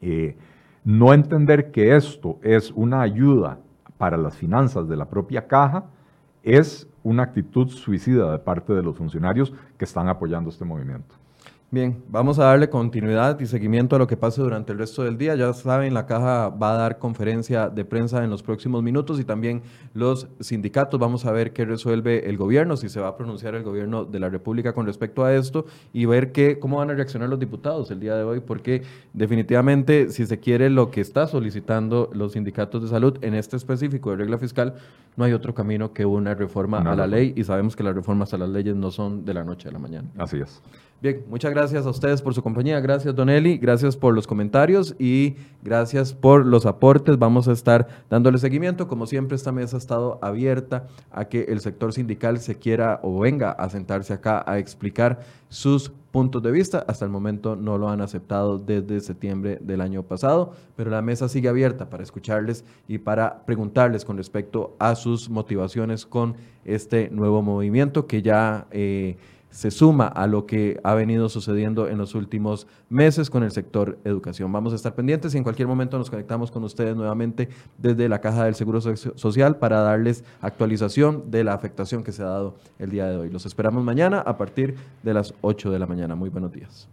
Eh, no entender que esto es una ayuda para las finanzas de la propia caja es una actitud suicida de parte de los funcionarios que están apoyando este movimiento. Bien, vamos a darle continuidad y seguimiento a lo que pase durante el resto del día. Ya saben, la caja va a dar conferencia de prensa en los próximos minutos y también los sindicatos. Vamos a ver qué resuelve el gobierno, si se va a pronunciar el gobierno de la República con respecto a esto y ver qué, cómo van a reaccionar los diputados el día de hoy, porque definitivamente si se quiere lo que está solicitando los sindicatos de salud en este específico de regla fiscal, no hay otro camino que una reforma a la ley y sabemos que las reformas a las leyes no son de la noche a la mañana. Así es. Bien, muchas gracias a ustedes por su compañía. Gracias, Don Eli. Gracias por los comentarios y gracias por los aportes. Vamos a estar dándole seguimiento. Como siempre, esta mesa ha estado abierta a que el sector sindical se quiera o venga a sentarse acá a explicar sus puntos de vista. Hasta el momento no lo han aceptado desde septiembre del año pasado, pero la mesa sigue abierta para escucharles y para preguntarles con respecto a sus motivaciones con este nuevo movimiento que ya... eh, se suma a lo que ha venido sucediendo en los últimos meses con el sector educación. Vamos a estar pendientes y en cualquier momento nos conectamos con ustedes nuevamente desde la Caja del Seguro So- Social para darles actualización de la afectación que se ha dado el día de hoy. Los esperamos mañana a partir de las 8 de la mañana. Muy buenos días.